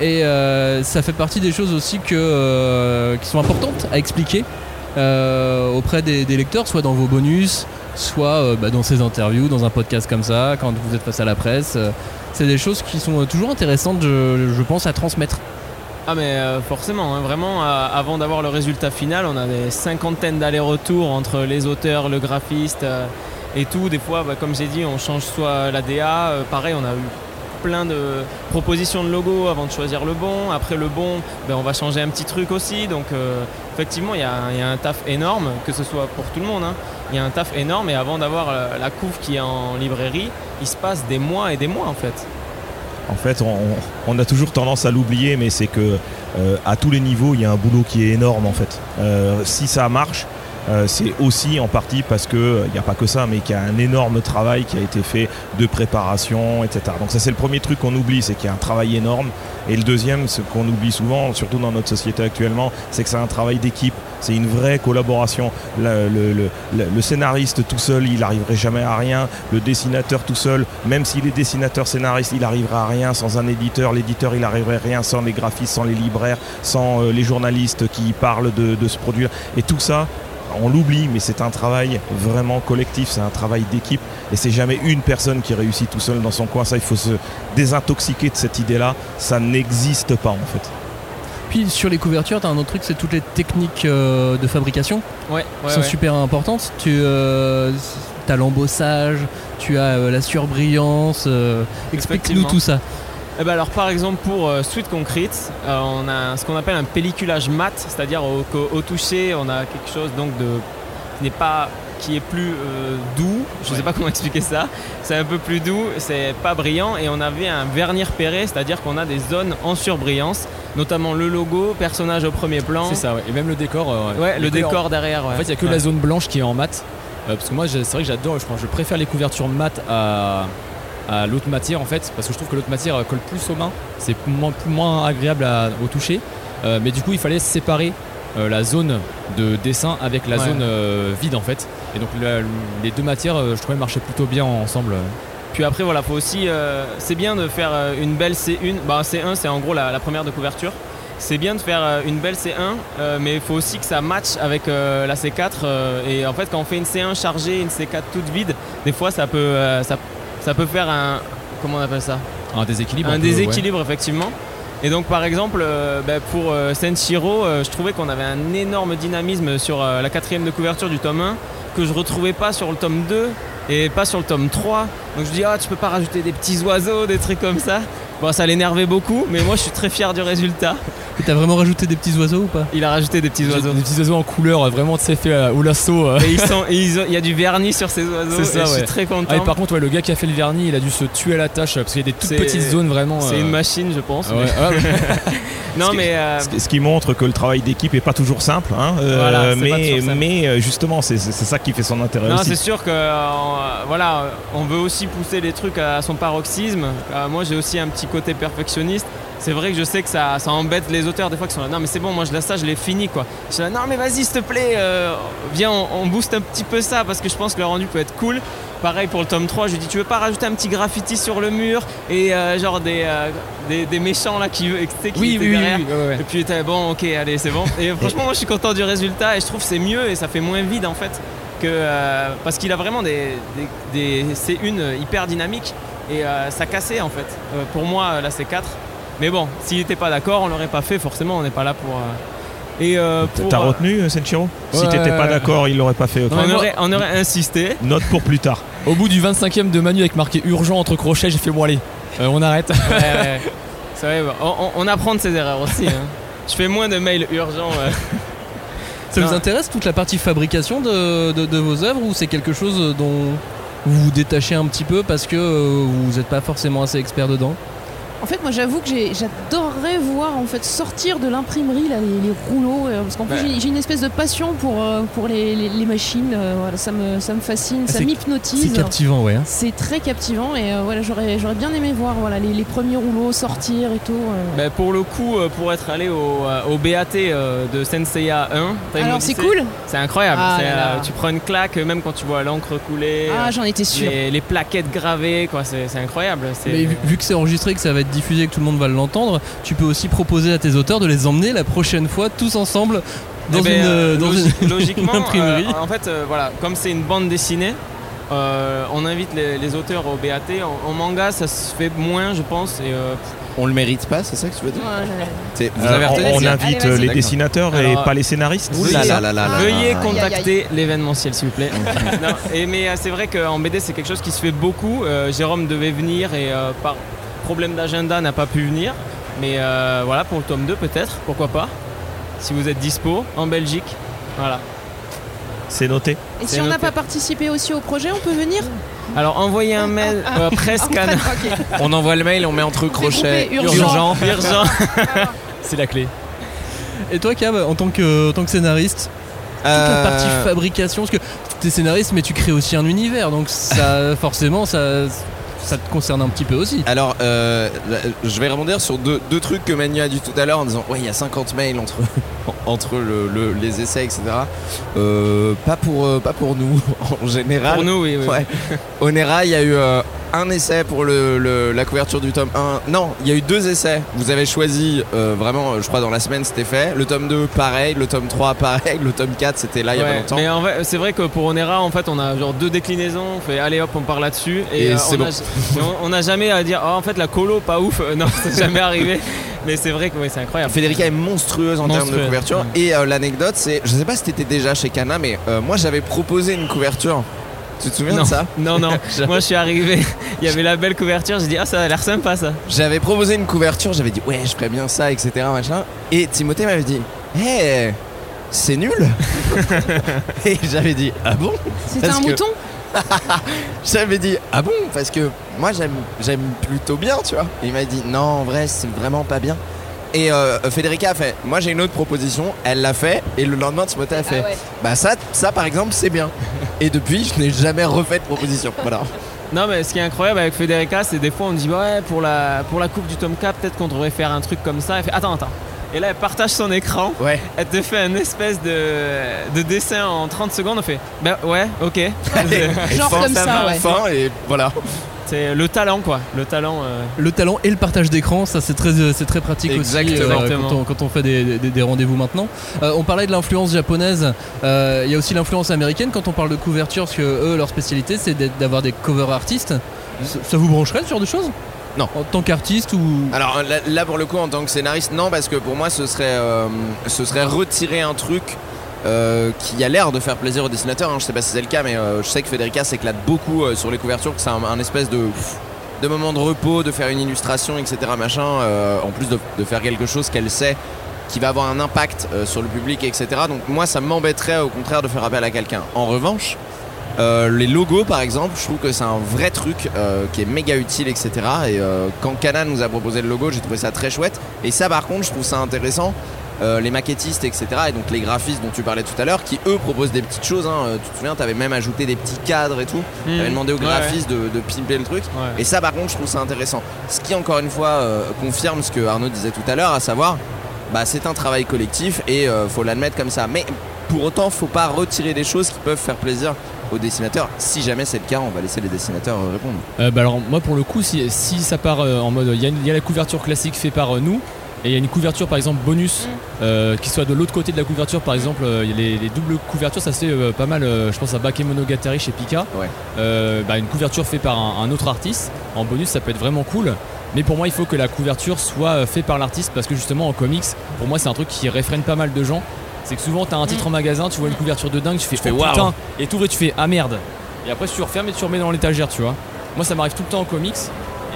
Et euh, ça fait partie des choses aussi que, euh, qui sont importantes à expliquer euh, auprès des, des lecteurs, soit dans vos bonus, soit euh, bah, dans ces interviews, dans un podcast comme ça, quand vous êtes face à la presse. euh, c'est des choses qui sont euh, toujours intéressantes, je, pense, à transmettre. Ah mais forcément, hein, vraiment, avant d'avoir le résultat final, on a des cinquantaines d'allers-retours entre les auteurs, le graphiste et tout. Des fois, bah, comme j'ai dit, on change soit la DA, pareil, on a eu plein de propositions de logos avant de choisir le bon. Après le bon, ben, on va changer un petit truc aussi. Donc effectivement, il y, a il y a un taf énorme, que ce soit pour tout le monde. hein. Il y a un taf énorme et avant d'avoir euh, la couve qui est en librairie, il se passe des mois et des mois en fait. En fait, on, a toujours tendance à l'oublier, mais c'est que euh, à tous les niveaux, il y a un boulot qui est énorme en fait. Euh, si ça marche, c'est aussi en partie parce que il n'y a pas que ça, mais qu'il y a un énorme travail qui a été fait de préparation, etc. Donc ça, c'est le premier truc qu'on oublie, c'est qu'il y a un travail énorme. Et le deuxième, ce qu'on oublie souvent, surtout dans notre société actuellement, c'est que c'est un travail d'équipe. C'est une vraie collaboration. Le, scénariste tout seul, il n'arriverait jamais à rien. Le dessinateur tout seul, même s'il est dessinateur scénariste, il n'arrivera à rien sans un éditeur. L'éditeur, il n'arriverait rien sans les graphistes, sans les libraires, sans euh, les journalistes qui parlent de, de ce produit. Et tout ça, on l'oublie, mais c'est un travail vraiment collectif, c'est un travail d'équipe. Et c'est jamais une personne qui réussit tout seul dans son coin. Ça, il faut se désintoxiquer de cette idée-là. Ça n'existe pas en fait. Puis sur les couvertures, t'as un autre truc, c'est toutes les techniques euh, de fabrication Ouais, qui sont super importantes. Tu euh, as l'embossage, tu as euh, la surbrillance. Explique-nous tout ça. Eh ben alors par exemple pour euh, Sweet Concrete, euh, on a ce qu'on appelle un pelliculage mat, c'est-à-dire qu'au- au toucher on a quelque chose donc de qui n'est pas qui est plus euh, doux, je ne sais pas comment expliquer ça, c'est un peu plus doux, c'est pas brillant et on avait un vernis repéré, c'est-à-dire qu'on a des zones en surbrillance, notamment le logo, personnage au premier plan. C'est ça, ouais. Et même le décor. euh, Ouais, le décor derrière. En fait, il n'y a que la zone blanche qui est en mat. Euh, parce que moi, c'est vrai que j'adore, je, préfère les couvertures mat à, à l'autre matière en fait. Parce que je trouve que l'autre matière colle plus aux mains. C'est moins, agréable à- au toucher. Mais du coup, il fallait séparer euh, la zone de dessin avec la Ouais. zone euh, vide en fait. Et donc, la- les deux matières, euh, je trouvais marchaient plutôt bien ensemble. Puis après, voilà, faut aussi. c'est bien de faire une belle C1. Bah, C1, c'est en gros la, la première de couverture. C'est bien de faire une belle C1, euh, mais il faut aussi que ça matche avec la C4. euh, et en fait, quand on fait une C1 chargée, une C4 toute vide, des fois, ça peut, ça, ça peut faire un. Comment on appelle ça? Un déséquilibre. un peu, ouais. déséquilibre effectivement. Et donc par exemple euh, bah, pour euh, Senshiro, euh, je trouvais qu'on avait un énorme dynamisme sur euh, la quatrième de couverture du tome 1 que je retrouvais pas sur le tome 2 et pas sur le tome 3. Donc je dis ah tu peux pas rajouter des petits oiseaux, des trucs comme ça. Bon ça l'énervait beaucoup mais moi je suis très fier du résultat. Et T'as vraiment rajouté des petits oiseaux ou pas Il a rajouté des petits oiseaux. Des petits oiseaux en couleur, euh, vraiment, tu sais, fait euh, au lasso. euh. Et ils sont, et ils ont- il y a du vernis sur ces [laughs] oiseaux. C'est ça, et je suis très content. Ah, et par contre, ouais, le gars qui a fait le vernis, il a dû se tuer à la tâche parce qu'il y a des toutes petites zones vraiment. c'est euh, une machine je pense. ah ouais, mais- ah ouais. [laughs] Non Ce qui- mais euh, Ce qui- Ce qui montre que le travail d'équipe est pas toujours simple, hein, euh, Voilà, pas mais, toujours simple. mais justement c'est ça qui fait son intérêt Non, aussi. c'est sûr que euh, voilà, on veut aussi pousser les trucs à son paroxysme. Euh, moi, j'ai aussi un petit côté perfectionniste. C'est vrai que je sais que ça, ça embête les auteurs des fois qui sont là. Non, mais c'est bon, moi je laisse ça, je l'ai fini quoi. Je suis là, non, mais vas-y, s'il te plaît, euh, viens, on, on booste un petit peu ça parce que je pense que le rendu peut être cool. Pareil pour le tome 3, je lui dis, tu veux pas rajouter un petit graffiti sur le mur et euh, genre des, euh, des, des méchants là qui, sais, qui Oui, étaient oui, derrière. oui, ouais, ouais. Et puis bon, ok, allez, c'est bon. Et [laughs] franchement, moi je suis content du résultat et je trouve que c'est mieux et ça fait moins vide en fait que, euh, parce qu'il a vraiment des, des, des C1 hyper dynamiques et euh, ça cassait en fait. Euh, pour moi, la C4. Mais bon, s'il n'était pas d'accord, on l'aurait pas fait. Forcément, on n'est pas là pour. euh, Et euh, pour, T'as euh, retenu, Senchiro Si Ouais. t'étais pas d'accord, il l'aurait pas fait. on, aurait, on aurait insisté. Note pour plus tard. Au bout du 25ème de Manu avec marqué urgent entre crochets, j'ai fait bon allez, euh, on arrête. Ouais, ouais. C'est vrai, on, apprend de ses erreurs aussi. hein. Je fais moins de mails urgents. Ça Non. vous intéresse toute la partie fabrication de, de- de vos œuvres ou c'est quelque chose dont vous vous détachez un petit peu parce que euh, vous n'êtes pas forcément assez expert dedans En fait, moi, j'avoue que j'adorerais voir en fait sortir de l'imprimerie là, les, les rouleaux, euh, parce qu'en plus Ouais. j'ai- j'ai une espèce de passion pour, euh, pour les, les- les machines. euh, voilà, ça me, ça me fascine, Ah, ça m'hypnotise. C'est captivant, ouais. hein. C'est très captivant et euh, voilà, j'aurais j'aurais bien aimé voir voilà, les, les premiers rouleaux sortir et tout. euh. Bah, pour le coup, pour être allé au, au BAT de Senseiya 1, Time Alors c'est cool C'est incroyable. Ah C'est, là là. euh, tu prends une claque, même quand tu vois l'encre couler, Ah, j'en étais sûr. les, les plaquettes gravées, quoi. C'est, c'est incroyable. Mais vu, vu que c'est enregistré, que ça va être diffusé, que tout le monde va l'entendre, tu peux aussi proposer à tes auteurs de les emmener la prochaine fois tous ensemble dans Eh ben, une, euh, dans logi- une- [laughs] logiquement, une imprimerie. euh, en fait, euh, voilà, comme c'est une bande dessinée, euh, on invite les, les auteurs au BAT. En, en manga, ça se fait moins, je pense. Et, euh, On le mérite pas, c'est ça que tu veux dire Ouais, ouais. C'est- Vous Euh, avez retenu on, invite Allez, les D'accord. dessinateurs et Alors, pas les scénaristes. Ouh là là là là là. Veuillez contacter l'événementiel, s'il vous plaît. [laughs] Non, et, mais c'est vrai qu'en BD, c'est quelque chose qui se fait beaucoup. Euh, Jérôme devait venir et euh, par problème d'agenda n'a pas pu venir. Mais euh, voilà, pour le tome 2, peut-être, pourquoi pas. Si vous êtes dispo, en Belgique. Voilà. C'est noté. Et C'est si on n'a noté. pas participé aussi au projet, on peut venir? Alors, envoyez un mail euh, presque à. En fait, ok. [laughs] On envoie le mail, on met entre crochets groupé, urgent. Urgent. [laughs] C'est la clé. Et toi, Cab, en tant que, en tant que scénariste, toute la Euh, partie fabrication, parce que tu es scénariste, mais tu crées aussi un univers, donc ça, forcément, ça, ça te concerne un petit peu aussi. Alors, euh, je vais rebondir sur deux, deux trucs que Manu a dit tout à l'heure en disant Ouais, il y a 50 mails entre, [laughs] entre le- le- les essais, etc. Euh, pas, pour, euh, pas pour nous, [laughs] en général. Pour nous, oui. oui. Ouais. Onera, il y a eu euh, un essai pour le, le- la couverture du tome 1. Non, il y a eu deux essais. Vous avez choisi, euh, vraiment, je crois, dans la semaine, c'était fait. Le tome 2, pareil. Le tome 3, pareil. Le tome 4, c'était là il y a pas longtemps. Mais en c'est vrai que pour Onera, en fait, on a genre deux déclinaisons. On fait allez hop, on part là-dessus. Et euh, c'est on, bon. a, on- a jamais à dire oh, en fait la colo pas ouf. Euh, non, [laughs] c'est jamais arrivé. Mais c'est vrai que ouais, c'est incroyable. Federica est monstrueuse en termes de couverture. ouais. Et euh, l'anecdote, c'est, je sais pas si t'étais déjà chez Kana, mais moi j'avais proposé une couverture. Tu te souviens non, de ça [laughs] non, non. [laughs] Moi, je suis arrivé. [laughs] Il y avait la belle couverture. J'ai dit ah ça a l'air sympa ça. J'avais proposé une couverture, j'avais dit ouais, je ferais bien ça, etc. Machin. Et Timothée m'avait dit, hé, c'est nul. et j'avais dit ah bon? C'était un que- mouton? J'avais dit ah bon? Parce que moi j'aime j'aime plutôt bien, tu vois. Et il m'a dit non, en vrai, c'est vraiment pas bien. Et euh, Federica a fait, moi j'ai une autre proposition, elle l'a fait, et le lendemain Timothée a fait, Ah ouais. bah ça, ça par exemple c'est bien. Et depuis, je n'ai jamais refait de proposition. Voilà. Non mais ce qui est incroyable avec Federica, c'est des fois on dit ouais pour la pour la coupe du tome 4 peut-être qu'on devrait faire un truc comme ça. Elle fait attends attends. Et là elle partage son écran. Ouais. Elle te fait un espèce de, de dessin en 30 secondes. On fait bah ouais ok. [laughs] [laughs] Genre Fin, comme ça, ouais. fin, et voilà. C'est le talent quoi. Le talent. euh, Le talent et le partage d'écran, ça c'est très, euh, c'est très pratique aussi Exactement. euh, quand, on, quand on fait des, des- des rendez-vous maintenant. Euh, on parlait de l'influence japonaise, euh, il y a aussi l'influence américaine quand on parle de couverture, parce que eux, leur spécialité c'est d'être- d'avoir des cover artistes. Ça, ça vous brancherait ce genre de choses? Non. En tant qu'artiste ou? Alors là, là, pour le coup en tant que scénariste non parce que pour moi ce serait euh, ce serait retirer un truc euh, qui a l'air de faire plaisir aux dessinateurs. hein. Je sais pas si c'est le cas mais euh, je sais que Federica s'éclate beaucoup euh, sur les couvertures, que c'est un, espèce de moment de repos, de faire une illustration, etc. Machin. en plus de, de faire quelque chose qu'elle sait qui va avoir un impact sur le public, etc. Donc moi ça m'embêterait au contraire de faire appel à quelqu'un. En revanche. les logos par exemple, je trouve que c'est un vrai truc qui est méga utile, etc. Et quand Kana nous a proposé le logo, j'ai trouvé ça très chouette. Et ça par contre, je trouve ça intéressant. Euh, les maquettistes, etc. Et donc les graphistes dont tu parlais tout à l'heure, qui eux proposent des petites choses. hein. Euh, Tu te souviens, t'avais même ajouté des petits cadres et tout. T'avais demandé aux Ouais, graphistes De, de pimper le truc. ouais. Et ça par contre, je trouve ça intéressant. Ce qui encore une fois euh, confirme ce que Arnaud disait tout à l'heure, à savoir, bah, c'est un travail collectif et euh, faut l'admettre comme ça. Mais pour autant, faut pas retirer des choses qui peuvent faire plaisir aux dessinateurs. Si jamais c'est le cas, on va laisser les dessinateurs répondre. Euh, bah alors moi pour le coup si, si ça part euh, en mode il y, a y la couverture classique fait par euh, nous et il y a une couverture par exemple bonus Mm. euh, qui soit de l'autre côté de la couverture par exemple euh, il y a les, les doubles couvertures ça c'est euh, pas mal euh, je pense à Bakemonogatari chez Pika. Ouais. Euh, bah, une couverture faite par un, un autre artiste. En bonus ça peut être vraiment cool. Mais pour moi il faut que la couverture soit faite par l'artiste parce que justement en comics pour moi c'est un truc qui réfrène pas mal de gens. C'est que souvent t'as un titre en magasin tu vois une couverture de dingue tu fais, fais, oh, waouh. putain et t'ouvres et tu fais ah merde. Et après tu refermes et tu remets dans l'étagère tu vois. Moi ça m'arrive tout le temps en comics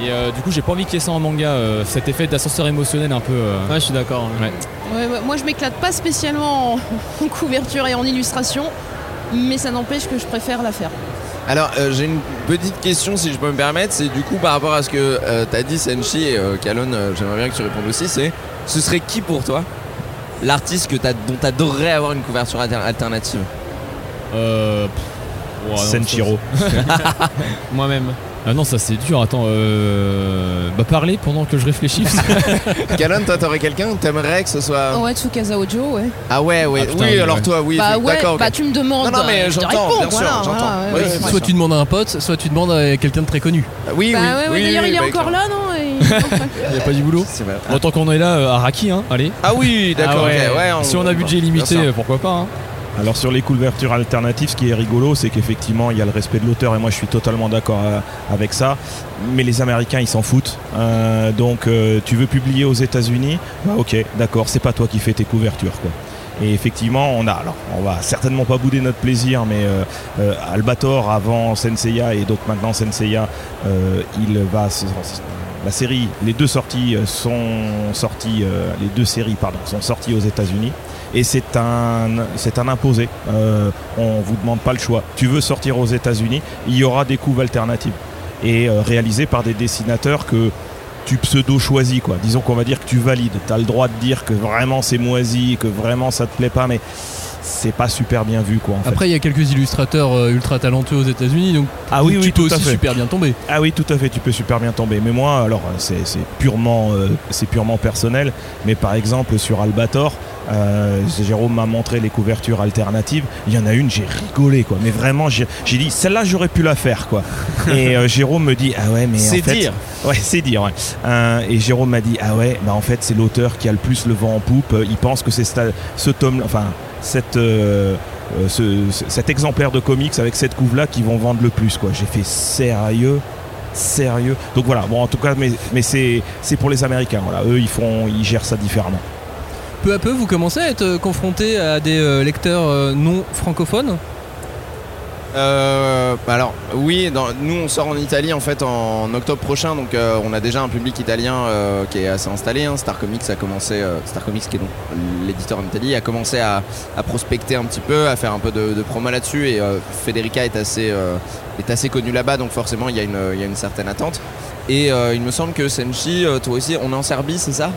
et euh, du coup j'ai pas envie qu'il y ait ça en manga euh, cet effet d'ascenseur émotionnel un peu euh, Ouais, je suis d'accord. Ouais. Ouais, ouais, moi je m'éclate pas spécialement en, [laughs] en couverture et en illustration, mais ça n'empêche que je préfère la faire. Alors, euh, j'ai une petite question, si je peux me permettre. C'est du coup par rapport à ce que euh, t'as dit, Senshi et euh, Kalon, euh, j'aimerais bien que tu répondes aussi. C'est ce serait qui pour toi l'artiste que dont t'adorerais avoir une couverture alter- alternative? Euh, pff, Senshiro. [laughs] [laughs] Moi-même. Ah non ça c'est dur attends euh, bah parler pendant que je réfléchis Kalon, [laughs] toi, t'aurais quelqu'un? T'aimerais que ce soit. Oh ouais, Tsukasa Ojo, ouais. Ah ouais, ouais. Ah, putain, oui, oui, alors ouais. toi, oui. bah ouais, D'accord. bah tu me demandes. Non, non, mais euh, je te j'entends, réponds, bien sûr, voilà, j'entends. voilà, ouais, oui. Soit tu demandes à un pote, soit tu demandes à quelqu'un de très connu. Oui, Bah oui. ouais, ouais, oui, d'ailleurs oui, il est bah, encore clairement. là, non [laughs] il y a pas du boulot. Bon, tant qu'on est là euh, Araki hein allez Ah oui, d'accord, Ah ouais. ok. Ouais, si on a budget limité pourquoi pas hein. Alors sur les couvertures alternatives, ce qui est rigolo, c'est qu'effectivement, il y a le respect de l'auteur et moi je suis totalement d'accord euh, avec ça. Mais les Américains, ils s'en foutent. Euh, donc euh, tu veux publier aux États-Unis? Bah, Ok, d'accord, c'est pas toi qui fais tes couvertures. Et effectivement, on a, alors, on va certainement pas bouder notre plaisir, mais Albator avant Senseiya et donc maintenant Senseiya, il va, la série, les deux sorties sont sorties, les deux séries pardon, sont sorties aux États-Unis et c'est un, c'est un imposé. Euh, on vous demande pas le choix. Tu veux sortir aux États-Unis, il y aura des couves alternatives et euh, réalisées par des dessinateurs que tu pseudo choisis quoi. Disons qu'on va dire que tu valides. Tu as le droit de dire que vraiment c'est moisi, que vraiment ça te plaît pas, mais c'est pas super bien vu quoi. En. Après, il y a quelques illustrateurs euh, ultra talentueux aux États-Unis, donc ah oui, tu oui, peux tout aussi fait. super bien tomber. Ah oui, tout à fait, tu peux super bien tomber. Mais moi, alors, c'est c'est purement, euh, c'est purement personnel. Mais par exemple, sur Albator, euh, Jérôme m'a montré les couvertures alternatives. Il y en a une, j'ai rigolé, quoi. Mais vraiment, j'ai dit, celle-là, j'aurais pu la faire, quoi. [laughs] Et euh, Jérôme me dit, ah ouais, mais en C'est fait, dire. Ouais, c'est dire. Ouais. Euh, et Jérôme m'a dit ah ouais, bah en fait c'est l'auteur qui a le plus le vent en poupe. Il pense que c'est ce tome, enfin cette ce- ce- cet exemplaire de comics avec cette couve là qui vont vendre le plus quoi. J'ai fait sérieux. Sérieux. Donc voilà, bon en tout cas mais, c'est pour les Américains, voilà. Eux ils font ils gèrent ça différemment. Peu à peu, vous commencez à être euh, confronté à des euh, lecteurs euh, non francophones? Bah alors oui, nous on sort en Italie en fait en octobre prochain, donc on a déjà un public italien qui est assez installé. hein. Star Comics a commencé, Star Comics qui est donc l'éditeur en Italie, a commencé à, prospecter un petit peu, à faire un peu de, promo là-dessus. Et Federica est assez, est assez connue là-bas, donc forcément il y, a une- il y a une certaine attente. Et il me semble que Senshi, toi aussi, on est en Serbie, c'est ça?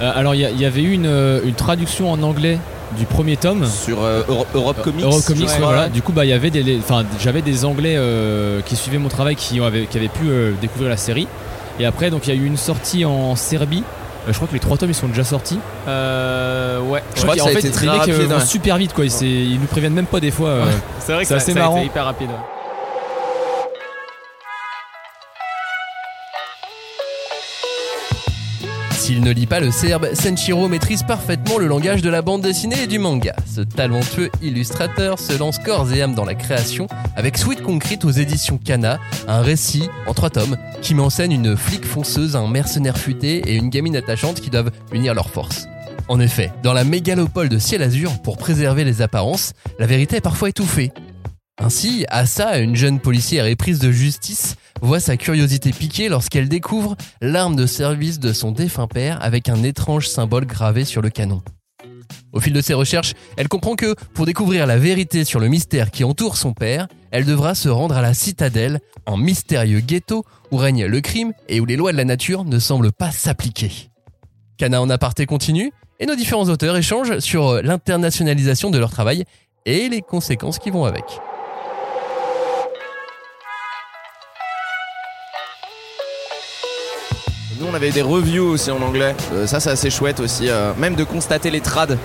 Alors il y, avait eu une, euh, une traduction en anglais du premier tome Sur euh, Euro- Europe Comics. Ouais, ouais, voilà. ouais. Du coup, bah, il y avait des, les- enfin, j'avais des Anglais euh, qui suivaient mon travail, qui avaient, qui avaient pu euh, découvrir la série. Et après, donc, il y a eu une sortie en Serbie. Euh, je crois que les trois tomes ils sont déjà sortis. Euh, ouais. Je crois que en ça a fait, été très les mecs euh, rapide, ouais. super vite, quoi. Ils, nous préviennent même pas des fois. euh. C'est vrai que C'est ça, assez ça a marrant. été hyper rapide. S'il ne lit pas le serbe, Senshiro maîtrise parfaitement le langage de la bande dessinée et du manga. Ce talentueux illustrateur se lance corps et âme dans la création avec Sweet Concrete aux éditions Kana, un récit en trois tomes qui met en scène une flic fonceuse, un mercenaire futé et une gamine attachante qui doivent unir leurs forces. En effet, dans la mégalopole de ciel azur, pour préserver les apparences, la vérité est parfois étouffée. Ainsi, Asa, une jeune policière éprise de justice, voit sa curiosité piquée lorsqu'elle découvre l'arme de service de son défunt père avec un étrange symbole gravé sur le canon. Au fil de ses recherches, elle comprend que pour découvrir la vérité sur le mystère qui entoure son père, elle devra se rendre à la citadelle, un mystérieux ghetto où règne le crime et où les lois de la nature ne semblent pas s'appliquer. Cana en aparté continue et nos différents auteurs échangent sur euh, l'internationalisation de leur travail et les conséquences qui vont avec. Nous on avait des reviews aussi en anglais. Euh, ça c'est assez chouette aussi. euh, même de constater les trades.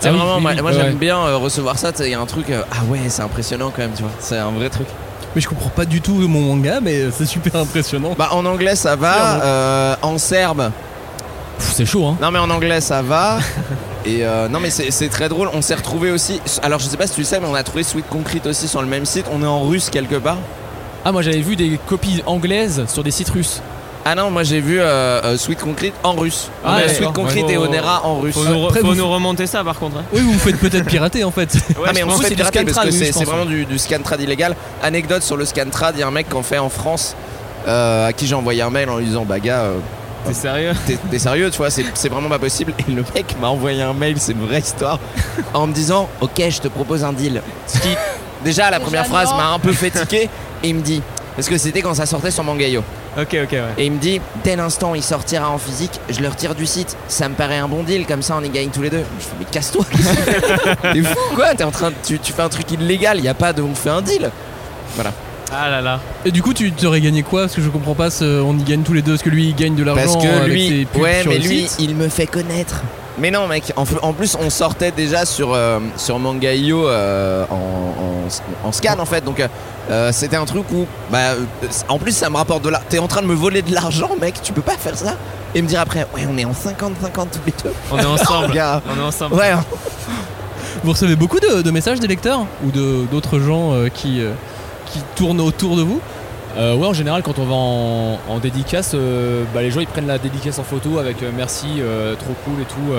C'est Ah oui, vraiment, oui, moi, oui, moi, ouais, j'aime bien euh, recevoir ça. Il y a un truc. euh, ah ouais, c'est impressionnant quand même, tu vois. C'est un vrai truc. Mais je comprends pas du tout mon manga, mais c'est super impressionnant. Bah en anglais ça va. Euh, en serbe, C'est chaud, hein. Non mais en anglais ça va. [laughs] Et euh, non mais c'est c'est très drôle. On s'est retrouvé aussi. Alors je sais pas si tu le sais, mais on a trouvé Sweet Concrete aussi sur le même site. On est en russe quelque part. Ah, moi j'avais vu des copies anglaises sur des sites russes. Ah non, moi j'ai vu euh, euh, Sweet Concrete en russe. Ah. Sweet Concrete Ouais. et Onera en russe. Faut, nous, re- Après, faut vous- nous remonter ça par contre. hein. Oui, vous vous faites peut-être pirater en fait. ah mais que fait c'est du pirater parce Scantrad, que oui, c'est vraiment du, du Scantrad illégal. Anecdote sur le Scantrad, il y a un mec qui en fait en France euh, à qui j'ai envoyé un mail en lui disant bah gars euh, T'es sérieux t'es sérieux tu vois c'est vraiment pas possible et le mec m'a envoyé un mail c'est une vraie histoire en me disant ok je te propose un deal ce qui déjà la [laughs] première phrase m'a un peu fait tiquer et il me dit parce que c'était quand ça sortait sur Mangayo Ok, ok, ouais. et il me dit dès l'instant il sortira en physique je le retire du site ça me paraît un bon deal comme ça on y gagne tous les deux je fais mais casse-toi [laughs] t'es fou quoi t'es en train de, tu, tu fais un truc illégal il y a pas de on fait un deal Ah là là. Et du coup, tu t'aurais gagné quoi? Parce que je comprends pas, ce- on y gagne tous les deux. Parce que lui, il gagne de l'argent Parce que avec lui, ses pubs ouais, sur mais le lui, site. il me fait connaître. Mais non, mec. En, en plus, on sortait déjà sur euh, sur Manga.io euh, en, en- en scan en fait. Donc, euh, c'était un truc où, bah, euh, en plus, ça me rapporte de l'argent. T'es en train de me voler de l'argent, mec. Tu peux pas faire ça. Et me dire après, ouais, on est en 50-50 tous les deux. On est ensemble. [laughs] Gars. On est ensemble. Ouais. Vous recevez beaucoup de, de messages des lecteurs ou de- d'autres gens euh, qui, euh, qui tournent autour de vous? Euh, ouais, en général, quand on va en, en dédicace, euh, bah, les gens ils prennent la dédicace en photo avec euh, merci, euh, trop cool et tout.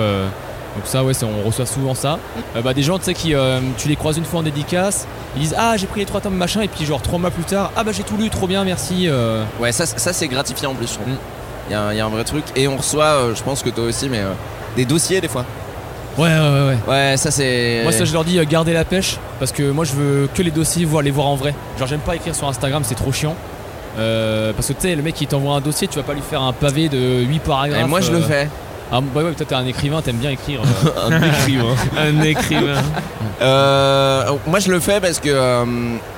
Donc ça, ouais, on reçoit souvent ça. Euh, bah, des gens, tu sais, qui, euh, tu les croises une fois en dédicace, ils disent ah j'ai pris les trois tomes machin, et puis genre trois mois plus tard, ah bah j'ai tout lu, trop bien, merci. euh. Ouais, ça, ça c'est gratifiant en plus. Mm. Il y, a un- il y a un vrai truc. Et on reçoit, je pense que toi aussi, mais des dossiers des fois. Ouais, ouais, ouais. ouais. Ouais, ça c'est. Moi, ça, je leur dis euh, gardez la pêche parce que moi, je veux que les dossiers, voir les voir en vrai. Genre, j'aime pas écrire sur Instagram, c'est trop chiant. Euh, parce que tu sais, le mec qui t'envoie un dossier, tu vas pas lui faire un pavé de 8 paragraphes. Et moi je le fais. Ah, bah ouais, toi t'es un écrivain, t'aimes bien écrire. euh. [laughs] Un écrivain. [laughs] Un écrivain. Euh, moi je le fais parce que euh,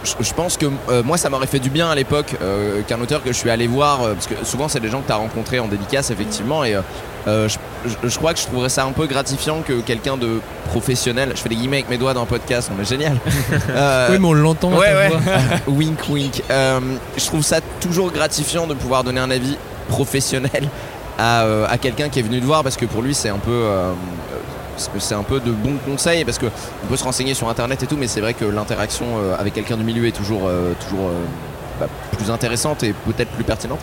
je, je pense que euh, moi ça m'aurait fait du bien à l'époque euh, qu'un auteur que je suis allé voir euh, parce que souvent c'est des gens que tu as rencontrés en dédicace effectivement et euh, euh, je, je- je crois que je trouverais ça un peu gratifiant que quelqu'un de professionnel je fais des guillemets avec mes doigts dans un podcast on est génial [laughs] Euh, Oui, mais on l'entend. à ouais, ta ouais. voix. wink wink Euh, je trouve ça toujours gratifiant de pouvoir donner un avis professionnel à, euh, à quelqu'un qui est venu te voir parce que pour lui c'est un peu euh, c'est- un peu de bons conseils parce que on peut se renseigner sur internet et tout mais c'est vrai que l'interaction euh, avec quelqu'un du milieu est toujours euh, toujours euh, bah, plus intéressante et peut-être plus pertinente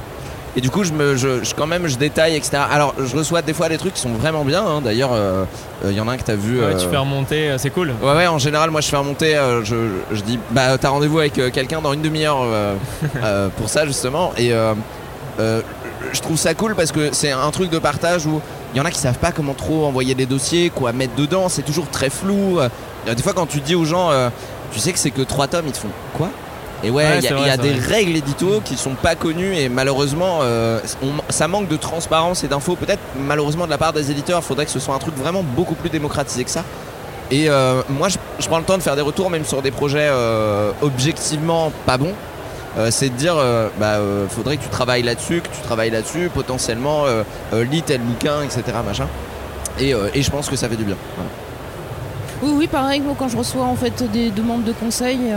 et du coup je me je, je- quand même je détaille etc alors je reçois des fois des trucs qui sont vraiment bien hein. d'ailleurs euh, il y en a un que t'as vu Ouais, tu fais remonter, c'est cool. Ouais ouais en général moi je fais remonter euh, je, je dis bah t'as rendez-vous avec quelqu'un dans une demi-heure euh, [laughs] pour ça justement et je trouve ça cool parce que c'est un truc de partage où il y en a qui savent pas comment trop envoyer des dossiers, quoi mettre dedans, c'est toujours très flou. Euh, Des fois quand tu dis aux gens euh, tu sais que c'est que trois tomes, ils te font quoi? Et ouais, Ouais, il y a, vrai, y des vrai. règles édito qui sont pas connues et malheureusement euh, on- ça manque de transparence et d'infos. Peut-être malheureusement de la part des éditeurs, il faudrait que ce soit un truc vraiment beaucoup plus démocratisé que ça. Et euh, moi, je, je prends le temps de faire des retours, même sur des projets euh, objectivement pas bons. Euh, c'est de dire, euh, bah, euh, faudrait que tu travailles là-dessus, que tu travailles là-dessus, potentiellement euh, lis tel bouquin, etc. Machin. Et, je pense que ça fait du bien. Oui, oui, pareil, moi quand je reçois en fait des demandes de conseils,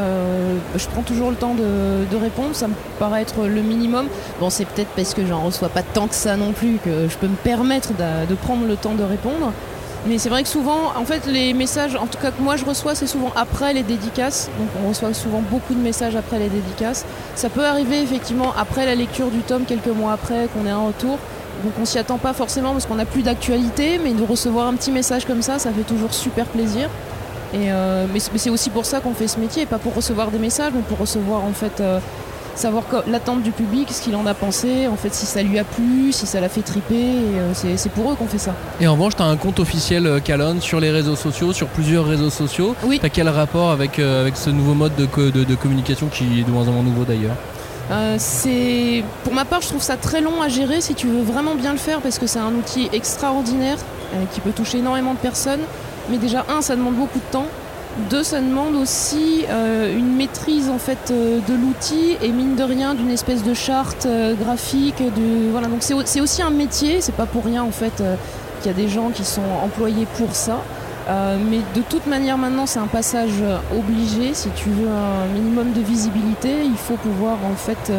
je prends toujours le temps de, répondre, ça me paraît être le minimum. Bon, c'est peut-être parce que j'en reçois pas tant que ça non plus que je peux me permettre de prendre le temps de répondre. Mais c'est vrai que souvent, en fait, les messages, en tout cas que moi je reçois, c'est souvent après les dédicaces. Donc on reçoit souvent beaucoup de messages après les dédicaces. Ça peut arriver effectivement après la lecture du tome, quelques mois après, qu'on ait un retour. Donc on s'y attend pas forcément parce qu'on n'a plus d'actualité, mais de recevoir un petit message comme ça, ça fait toujours super plaisir. Et euh, mais c'est aussi pour ça qu'on fait ce métier, pas pour recevoir des messages, mais pour recevoir en fait euh, savoir l'attente du public, ce qu'il en a pensé, en fait si ça lui a plu, si ça l'a fait triper. euh, c'est pour eux qu'on fait ça. Et en revanche, tu as un compte officiel euh, Calonne sur les réseaux sociaux, sur plusieurs réseaux sociaux. Oui. T'as quel rapport avec, euh, avec ce nouveau mode de, de- de communication qui est de moins en moins nouveau d'ailleurs Euh, c'est pour ma part, je trouve ça très long à gérer si tu veux vraiment bien le faire parce que c'est un outil extraordinaire euh, qui peut toucher énormément de personnes. Mais déjà un, ça demande beaucoup de temps. Deux, ça demande aussi euh, une maîtrise en fait euh, de l'outil et mine de rien d'une espèce de charte euh, graphique. Voilà, donc c'est au- c'est aussi un métier. C'est pas pour rien en fait qu'il y a des gens qui sont employés pour ça. Mais de toute manière, maintenant, c'est un passage obligé. Si tu veux un minimum de visibilité, il faut pouvoir en fait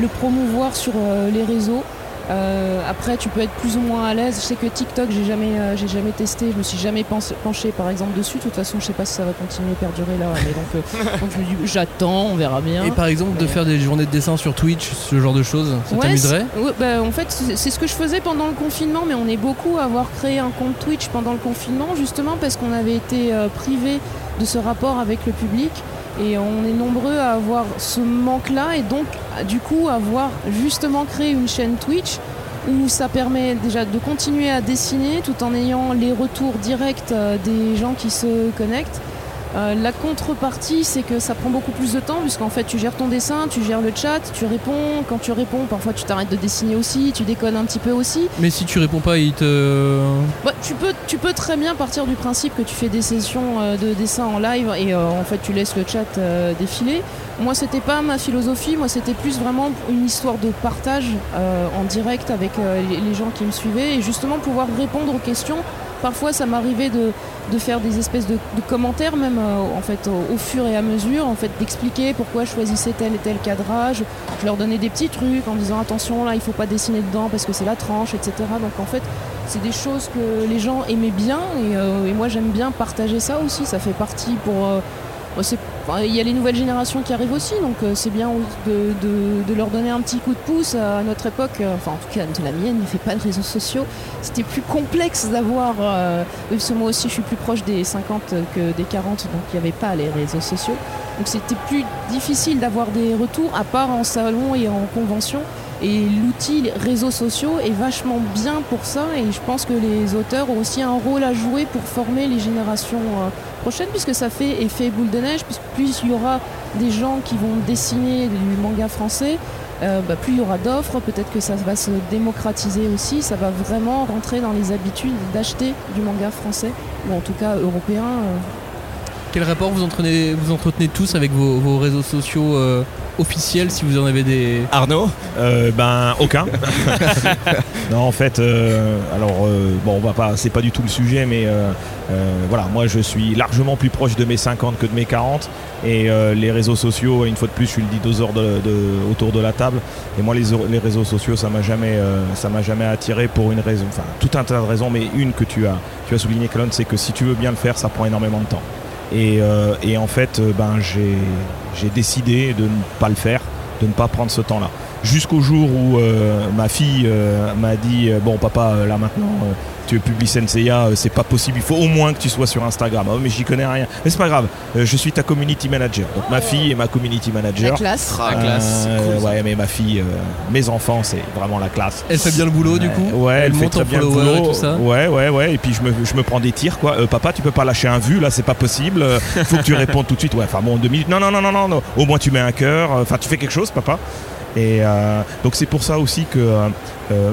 le promouvoir sur les réseaux. Euh, après, tu peux être plus ou moins à l'aise. Je sais que TikTok, j'ai jamais, euh, j'ai jamais testé. Je me suis jamais penché, par exemple, dessus. De toute façon, je sais pas si ça va continuer à perdurer là. Mais donc, euh, [laughs] donc je me dis, j'attends, on verra bien. Et par exemple, de faire des journées de dessin sur Twitch, ce genre de choses, ça Ouais, t'amuserait c'est- ouais, bah, En fait, c'est ce que je faisais pendant le confinement, mais on est beaucoup à avoir créé un compte Twitch pendant le confinement, justement parce qu'on avait été euh, privé de ce rapport avec le public. Et on est nombreux à avoir ce manque-là, et donc, du coup, avoir justement créé une chaîne Twitch où ça permet déjà de continuer à dessiner tout en ayant les retours directs euh, des gens qui se connectent. Euh, la contrepartie, c'est que ça prend beaucoup plus de temps, puisqu'en fait, tu gères ton dessin, tu gères le chat, tu réponds. Quand tu réponds, parfois tu t'arrêtes de dessiner aussi, tu déconnes un petit peu aussi. Mais si tu réponds pas, il te. Bah, tu, peux, tu peux très bien partir du principe que tu fais des sessions euh, de dessin en live et euh, en fait tu laisses le chat euh, défiler. Moi, c'était pas ma philosophie, moi c'était plus vraiment une histoire de partage euh, en direct avec euh, les gens qui me suivaient et justement pouvoir répondre aux questions. Parfois, ça m'arrivait de, faire des espèces de, commentaires, même euh, en fait au, fur et à mesure, en fait d'expliquer pourquoi je choisissais tel et tel cadrage. Je leur donnais des petits trucs en disant attention là, il faut pas dessiner dedans parce que c'est la tranche, etc. Donc en fait, c'est des choses que les gens aimaient bien et, euh, moi j'aime bien partager ça aussi. Ça fait partie pour. euh, enfin, Il y a les nouvelles générations qui arrivent aussi, donc euh, c'est bien de, leur donner un petit coup de pouce à notre époque. euh, Enfin, en tout cas, de la mienne, ne fait pas de réseaux sociaux. C'était plus complexe d'avoir. euh, parce que moi aussi, je suis plus proche des 50 que des 40, donc il n'y avait pas les réseaux sociaux. Donc c'était plus difficile d'avoir des retours, à part en salon et en convention. Et l'outil réseaux sociaux est vachement bien pour ça et je pense que les auteurs ont aussi un rôle à jouer pour former les générations euh, prochaines puisque ça fait effet boule de neige, puisque plus il y aura des gens qui vont dessiner du manga français, euh, bah, plus il y aura d'offres, peut-être que ça va se démocratiser aussi, ça va vraiment rentrer dans les habitudes d'acheter du manga français, ou en tout cas européen. euh. Quel rapport vous entretenez, vous entretenez tous avec vos, vos réseaux sociaux euh, officiels si vous en avez des? Arnaud? Euh, ben aucun. [laughs] non en fait, euh, alors euh, bon on va pas, c'est pas du tout le sujet, mais euh, euh, voilà, moi je suis largement plus proche de mes 50 que de mes 40 et euh, les réseaux sociaux, une fois de plus, je suis le dinosaure de, de- autour de la table et moi les, les réseaux sociaux ça m'a jamais, euh, ça m'a jamais attiré pour une raison, enfin tout un tas de raisons, mais une que tu as, tu as souligné Clone, c'est que si tu veux bien le faire, ça prend énormément de temps. Et, euh, et en fait, euh, ben, j'ai décidé de ne pas le faire, de ne pas prendre ce temps-là. Jusqu'au jour où euh, ma fille euh, m'a dit euh, Bon, papa, euh, là maintenant, euh, tu publies Senseiya, euh, c'est pas possible, il faut au moins que tu sois sur Instagram. Oh, mais j'y connais rien. Mais c'est pas grave, euh, je suis ta community manager. Donc ma fille est ma community La manager. classe. Ah, classe, c'est Euh, cool, ça. ouais, mais ma fille, euh, mes enfants, c'est vraiment la classe. Elle fait bien le boulot du coup Ouais, elle, fait monte très en bien le follower et boulot. tout ça Ouais, ouais, ouais. Et puis je me, je me prends des tirs, quoi. Euh, papa, tu peux pas lâcher un vu, là, c'est pas possible. Euh, faut que tu répondes tout de suite. Ouais, enfin bon, deux minutes. Non, non, non, non, non, non. Au moins tu mets un cœur. Enfin, tu fais quelque chose, papa? Et euh, donc c'est pour ça aussi que. euh, euh,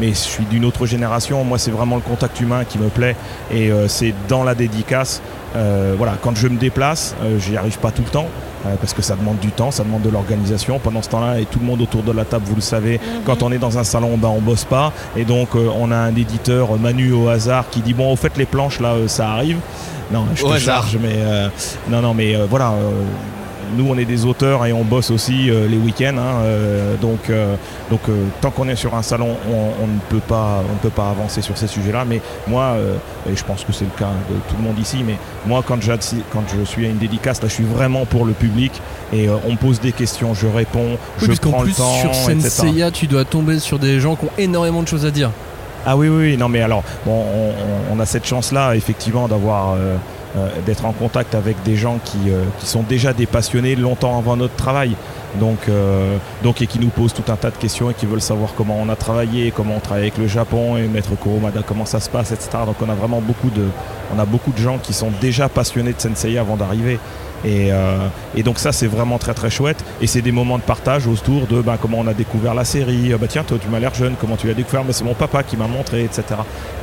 mais je suis d'une autre génération. Moi, c'est vraiment le contact humain qui me plaît. Et euh, c'est dans la dédicace. euh, voilà, quand je me déplace, euh, j'y arrive pas tout le temps. euh, parce que ça demande du temps, ça demande de l'organisation. Pendant ce temps-là, et tout le monde autour de la table, vous le savez, quand on est dans un salon, ben, on bosse pas. Et donc, euh, on a un éditeur, euh, Manu au hasard, qui dit Bon, au fait, les planches, là, euh, ça arrive. Non, je Au te hasard. charge, mais. euh, non, non, mais euh, voilà. Nous, on est des auteurs et on bosse aussi euh, les week-ends. hein, euh, donc, euh, donc tant qu'on est sur un salon, on, on ne peut pas, on ne peut pas avancer sur ces sujets-là. Mais moi, et je pense que c'est le cas de tout le monde ici, mais moi, quand, je suis à une dédicace, là, je suis vraiment pour le public et on me pose des questions, je réponds, Oui, je prends plus le temps, sur. Senseiya, tu dois tomber sur des gens qui ont énormément de choses à dire. Ah oui, oui, oui, non, mais alors, bon, on, a cette chance-là, effectivement, d'avoir. euh, d'être en contact avec des gens qui, euh, qui sont déjà des passionnés longtemps avant notre travail. Donc, euh, donc et qui nous posent tout un tas de questions et qui veulent savoir comment on a travaillé comment on travaille avec le Japon et Maître Kuromada comment ça se passe etc donc on a vraiment beaucoup de on a beaucoup de gens qui sont déjà passionnés de Sensei avant d'arriver et, euh, et donc ça c'est vraiment très très chouette. Et c'est des moments de partage autour de ben, comment on a découvert la série. Euh, bah tiens toi tu m'as l'air jeune. Comment tu l'as découvert? Mais c'est mon papa qui m'a montré etc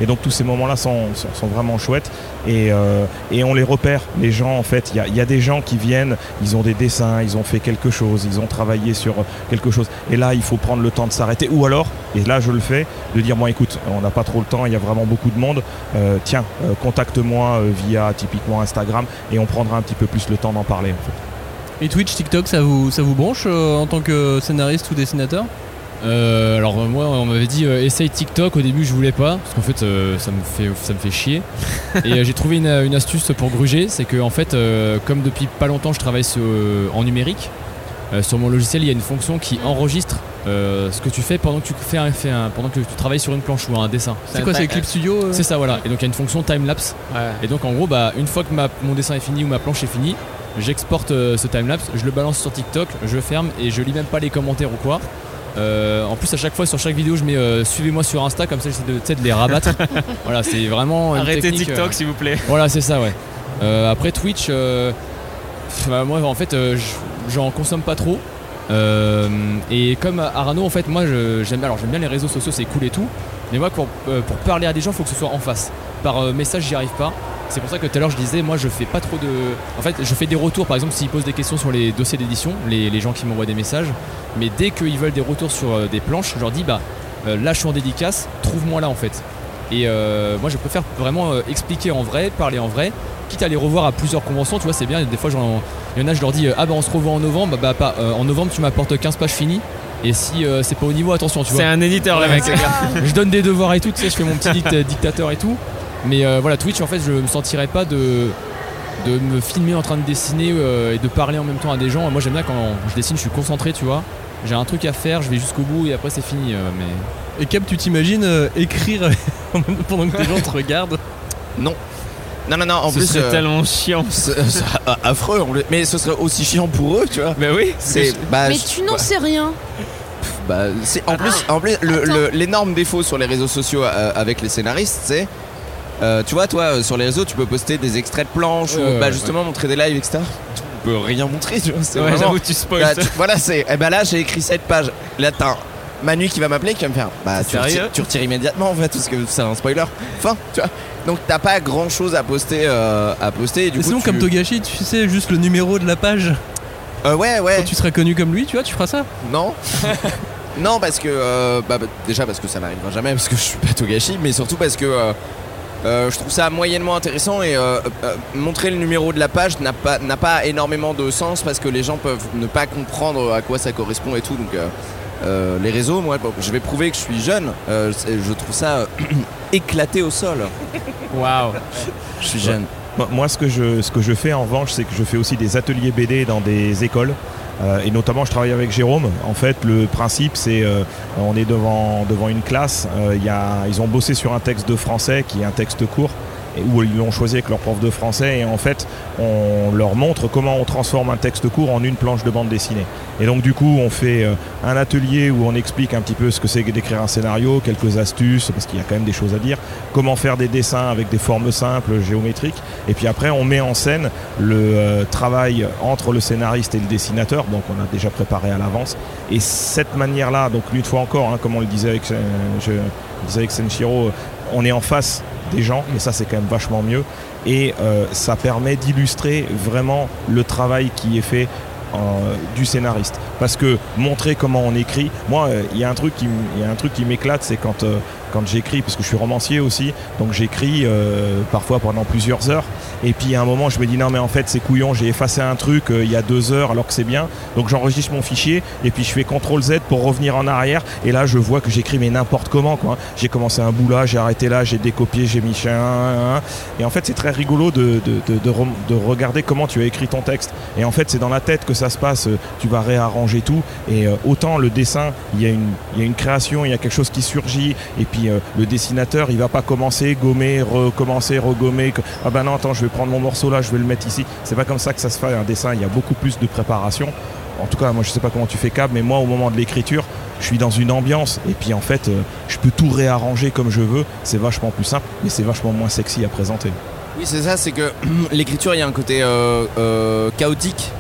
et donc tous ces moments là sont, sont, vraiment chouettes. Et, euh, et on les repère les gens en fait. Il y a des gens qui viennent ils ont des dessins ils ont fait quelque chose ils ont travaillé sur quelque chose. Et là il faut prendre le temps de s'arrêter. Ou alors et là je le fais de dire moi écoute on n'a pas trop le temps il y a vraiment beaucoup de monde. Euh, tiens euh, contacte-moi euh, via typiquement Instagram et on prendra un petit peu plus le temps d'en parler en fait. Et Twitch, TikTok, ça vous, ça vous branche euh, en tant que scénariste ou dessinateur? Euh, alors moi on m'avait dit euh, essaye TikTok. Au début je voulais pas parce qu'en fait euh, ça me fait ça me fait chier. [laughs] Et euh, j'ai trouvé une, une astuce pour gruger c'est que en fait euh, comme depuis pas longtemps je travaille sur- en numérique euh, sur mon logiciel il y a une fonction qui enregistre euh, ce que tu fais pendant que tu fais un, fais un- pendant que tu travailles sur une planche ou un dessin C'est quoi, c'est Clip Studio euh c'est ça voilà et donc il y a une fonction time lapse Ouais. et donc en gros, bah, une fois que ma- mon dessin est fini ou ma planche est finie, j'exporte euh, ce timelapse, je le balance sur TikTok, je ferme et je lis même pas les commentaires ou quoi. En plus, à chaque fois sur chaque vidéo, je mets suivez-moi sur Insta, comme ça j'essaie de, de les rabattre. [laughs] voilà, c'est vraiment une Arrêtez TikTok s'il vous plaît. voilà, c'est ça, ouais. Après Twitch, bah, moi en fait, j'en consomme pas trop. Euh, et comme Arano, en fait, moi j'aime bien les réseaux sociaux, c'est cool et tout. Mais moi, pour, euh, parler à des gens, il faut que ce soit en face. Par euh, message, j'y arrive pas. C'est pour ça que tout à l'heure je disais, moi je fais pas trop de. En fait, je fais des retours, par exemple, s'ils posent des questions sur les dossiers d'édition, les, gens qui m'envoient des messages. Mais dès qu'ils veulent des retours sur des planches, je leur dis, bah là je suis en dédicace, trouve-moi là en fait. Et euh, moi je préfère vraiment euh, expliquer en vrai, parler en vrai, quitte à les revoir à plusieurs conventions, tu vois, c'est bien. Des fois, il y en a, je leur dis, euh, ah bah on se revoit en novembre, bah, bah pas, euh, en novembre tu m'apportes 15 pages finies. Et si euh, c'est pas au niveau, attention, tu C'est vois. un éditeur le mec. c'est je donne des devoirs et tout, tu sais, je fais mon petit dict- dictateur et tout. Mais voilà, Twitch, en fait, je me sentirais pas de, de me filmer en train de dessiner et de parler en même temps à des gens. Moi, j'aime bien quand je dessine, je suis concentré, tu vois. J'ai un truc à faire, je vais jusqu'au bout et après c'est fini. mais Et Cap, tu t'imagines euh, écrire [laughs] pendant que les gens te [laughs] regardent Non, non, non. En Ce plus, serait euh, tellement chiant. [laughs] c'est- c'est affreux. Mais ce serait aussi chiant pour eux, tu vois. Mais oui. C'est bah, Mais je- tu n'en sais rien. Bah, c'est en plus, en plus l'énorme défaut sur les réseaux sociaux euh, avec les scénaristes, c'est euh, tu vois, toi, sur les réseaux, tu peux poster des extraits de planches ou bah, ouais. justement montrer des lives, etc. Tu peux rien montrer, tu vois. C'est Ouais, vraiment- j'avoue, tu spoil. Là, tu- voilà, c'est. Eh ben là, j'ai écrit cette page. Là, Manu qui va m'appeler, qui va me faire. Bah, tu Sérieux retires, tu retires immédiatement en fait, parce que c'est un spoiler. Fin, tu vois. Donc, t'as pas grand chose à poster. euh, à poster et du Et coup, sinon, tu- comme Togashi, tu sais juste le numéro de la page. Euh, ouais, ouais. Quand tu seras connu comme lui, tu vois, tu feras ça. Non. [laughs] non, parce que. euh, bah, bah, déjà, parce que ça n'arrivera jamais, parce que je suis pas Togashi, mais surtout parce que. euh, euh, je trouve ça moyennement intéressant et euh, euh, montrer le numéro de la page n'a pas, n'a pas énormément de sens parce que les gens peuvent ne pas comprendre à quoi ça correspond et tout. Donc euh, les réseaux, moi, bon, je vais prouver que je suis jeune. euh, je trouve ça euh, [clears throat] éclaté au sol. Waouh. Je suis jeune. Moi, moi, ce, que je, ce que je fais en revanche, c'est que je fais aussi des ateliers BD dans des écoles. Euh, et notamment, je travaille avec Jérôme. En fait, le principe, c'est euh, on est devant, devant une classe. euh, il y a, ils ont bossé sur un texte de français qui est un texte court. Où ils l'ont choisi avec leur prof de français et en fait on leur montre comment on transforme un texte court en une planche de bande dessinée. Et donc du coup on fait euh, un atelier où on explique un petit peu ce que c'est d'écrire un scénario, quelques astuces parce qu'il y a quand même des choses à dire, comment faire des dessins avec des formes simples, géométriques et puis après on met en scène le euh, travail entre le scénariste et le dessinateur donc on a déjà préparé à l'avance et cette manière-là donc une fois encore hein, comme on le disait avec, euh, je, on est en face des gens et ça c'est quand même vachement mieux. Et euh, ça permet d'illustrer vraiment le travail qui est fait du scénariste. Parce que montrer comment on écrit moi euh, il y a un truc qui m- il y a un truc qui m'éclate c'est quand euh, quand j'écris parce que je suis romancier aussi donc j'écris euh, parfois pendant plusieurs heures. Et puis à un moment je me dis non mais en fait c'est couillon j'ai effacé un truc euh, il y a deux heures alors que c'est bien. Donc j'enregistre mon fichier et puis je fais CTRL Z pour revenir en arrière. Et là je vois que j'écris mais n'importe comment quoi. J'ai commencé un bout là j'ai arrêté là j'ai décopié j'ai mis chien un, un. et en fait c'est très rigolo de, de, de, de regarder comment tu as écrit ton texte. Et en fait c'est dans la tête que ça se passe euh, tu vas réarranger tout. Et autant le dessin il y, a une, y a une création il y a quelque chose qui surgit et puis euh, le dessinateur il va pas commencer gommer recommencer regommer que- ah ben non attends je vais prendre mon morceau là je vais le mettre ici. C'est pas comme ça que ça se fait un dessin il y a beaucoup plus de préparation. En tout cas moi je sais pas comment tu fais Cab mais moi au moment de l'écriture je suis dans une ambiance et puis en fait euh, je peux tout réarranger comme je veux. C'est vachement plus simple mais c'est vachement moins sexy à présenter. Oui, c'est ça, c'est que [clears throat] l'écriture, il y a un côté euh, chaotique,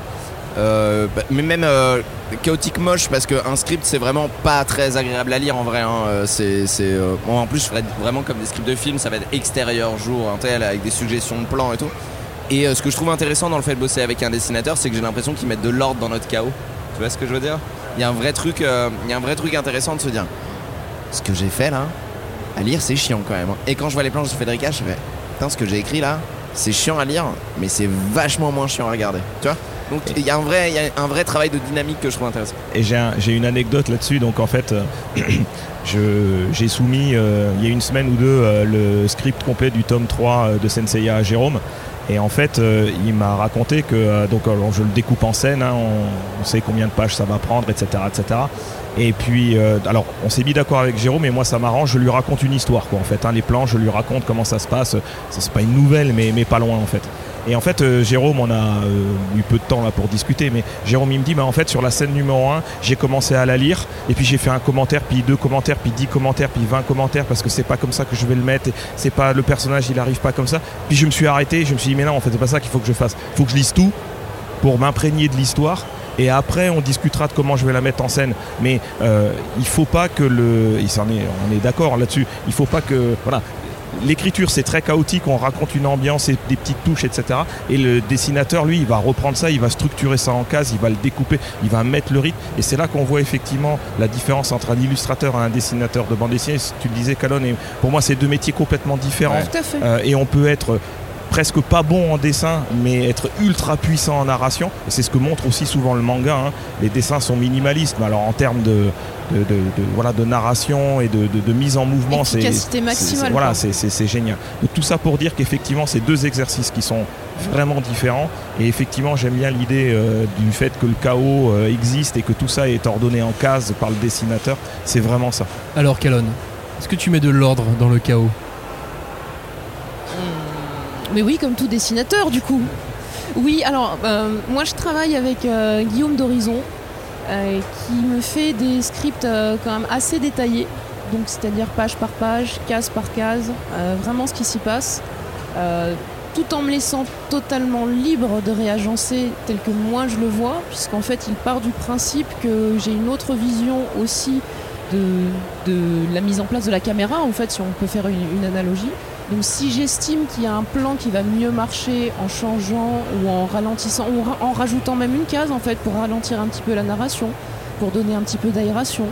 euh, bah, mais même euh, chaotique moche, parce qu'un script, c'est vraiment pas très agréable à lire en vrai. hein. Euh, c'est, bon, en plus, je ferais vraiment comme des scripts de films, ça va être extérieur, jour, un tel, avec des suggestions de plans et tout. Et ce que je trouve intéressant dans le fait de bosser avec un dessinateur, c'est que j'ai l'impression qu'ils mettent de l'ordre dans notre chaos. Tu vois ce que je veux dire? Il y a un vrai truc, il y a un vrai truc intéressant de se dire, ce que j'ai fait là, à lire, c'est chiant quand même. hein. Et quand je vois les planches de Federica, je fais, putain, ce que j'ai écrit là, c'est chiant à lire, mais c'est vachement moins chiant à regarder. Tu vois? Donc il y, a un vrai- y a un vrai travail de dynamique que je trouve intéressant. Et j'ai un- j'ai une anecdote là-dessus. Donc en fait, euh, [clears throat] je- j'ai soumis euh, il y a une semaine ou deux euh, le script complet du tome 3 euh, de Senseiya à Jérôme. Et en fait, euh, il m'a raconté que donc alors, je le découpe en scène, hein, on, on sait combien de pages ça va prendre, etc., etc. Et puis, alors, on s'est mis d'accord avec Jérôme, et moi ça m'arrange. Je lui raconte une histoire, quoi. En fait, hein, les plans, je lui raconte comment ça se passe. C'est pas une nouvelle, mais, mais pas loin, en fait. Et en fait, euh, Jérôme, on a euh, eu peu de temps là pour discuter, mais Jérôme, il me dit, bah, en fait, sur la scène numéro 1, j'ai commencé à la lire, et puis j'ai fait un commentaire, puis deux commentaires, puis dix commentaires, puis 20 commentaires, parce que c'est pas comme ça que je vais le mettre, et c'est pas le personnage, il arrive pas comme ça. Puis je me suis arrêté, je me suis dit, mais non, en fait, c'est pas ça qu'il faut que je fasse. faut que je lise tout pour m'imprégner de l'histoire. Et après, on discutera de comment je vais la mettre en scène. Mais euh, il faut pas que le. Il on est d'accord là-dessus. Il faut pas que. Voilà. L'écriture, c'est très chaotique, on raconte une ambiance et des petites touches, etc. Et le dessinateur, lui, il va reprendre ça, il va structurer ça en cases, il va le découper, il va mettre le rythme. Et c'est là qu'on voit effectivement la différence entre un illustrateur et un dessinateur de bande dessinée. Tu le disais, Calonne, et pour moi, c'est deux métiers complètement différents. Tout à fait. Euh, et on peut être presque pas bon en dessin, mais être ultra puissant en narration. Et c'est ce que montre aussi souvent le manga. hein. Les dessins sont minimalistes, mais alors en termes de, de, de- de- voilà, de narration et de, de- de mise en mouvement, c'est Voilà, c'est c'est- c'est génial. Donc tout ça pour dire qu'effectivement, c'est deux exercices qui sont vraiment différents. Et effectivement, j'aime bien l'idée euh, du fait que le chaos euh, existe et que tout ça est ordonné en cases par le dessinateur. C'est vraiment ça. Alors, Calonne, est-ce que tu mets de l'ordre dans le chaos? Mais oui, comme tout dessinateur, du coup. Oui, alors, euh, moi je travaille avec euh, Guillaume d'Horizon, euh, qui me fait des scripts quand même assez détaillés, donc c'est-à-dire page par page, case par case, vraiment ce qui s'y passe, tout en me laissant totalement libre de réagencer tel que moi je le vois, puisqu'en fait il part du principe que j'ai une autre vision aussi de, la mise en place de la caméra, en fait, si on peut faire une analogie. Donc si j'estime qu'il y a un plan qui va mieux marcher en changeant ou en ralentissant ou en rajoutant même une case en fait pour ralentir un petit peu la narration, pour donner un petit peu d'aération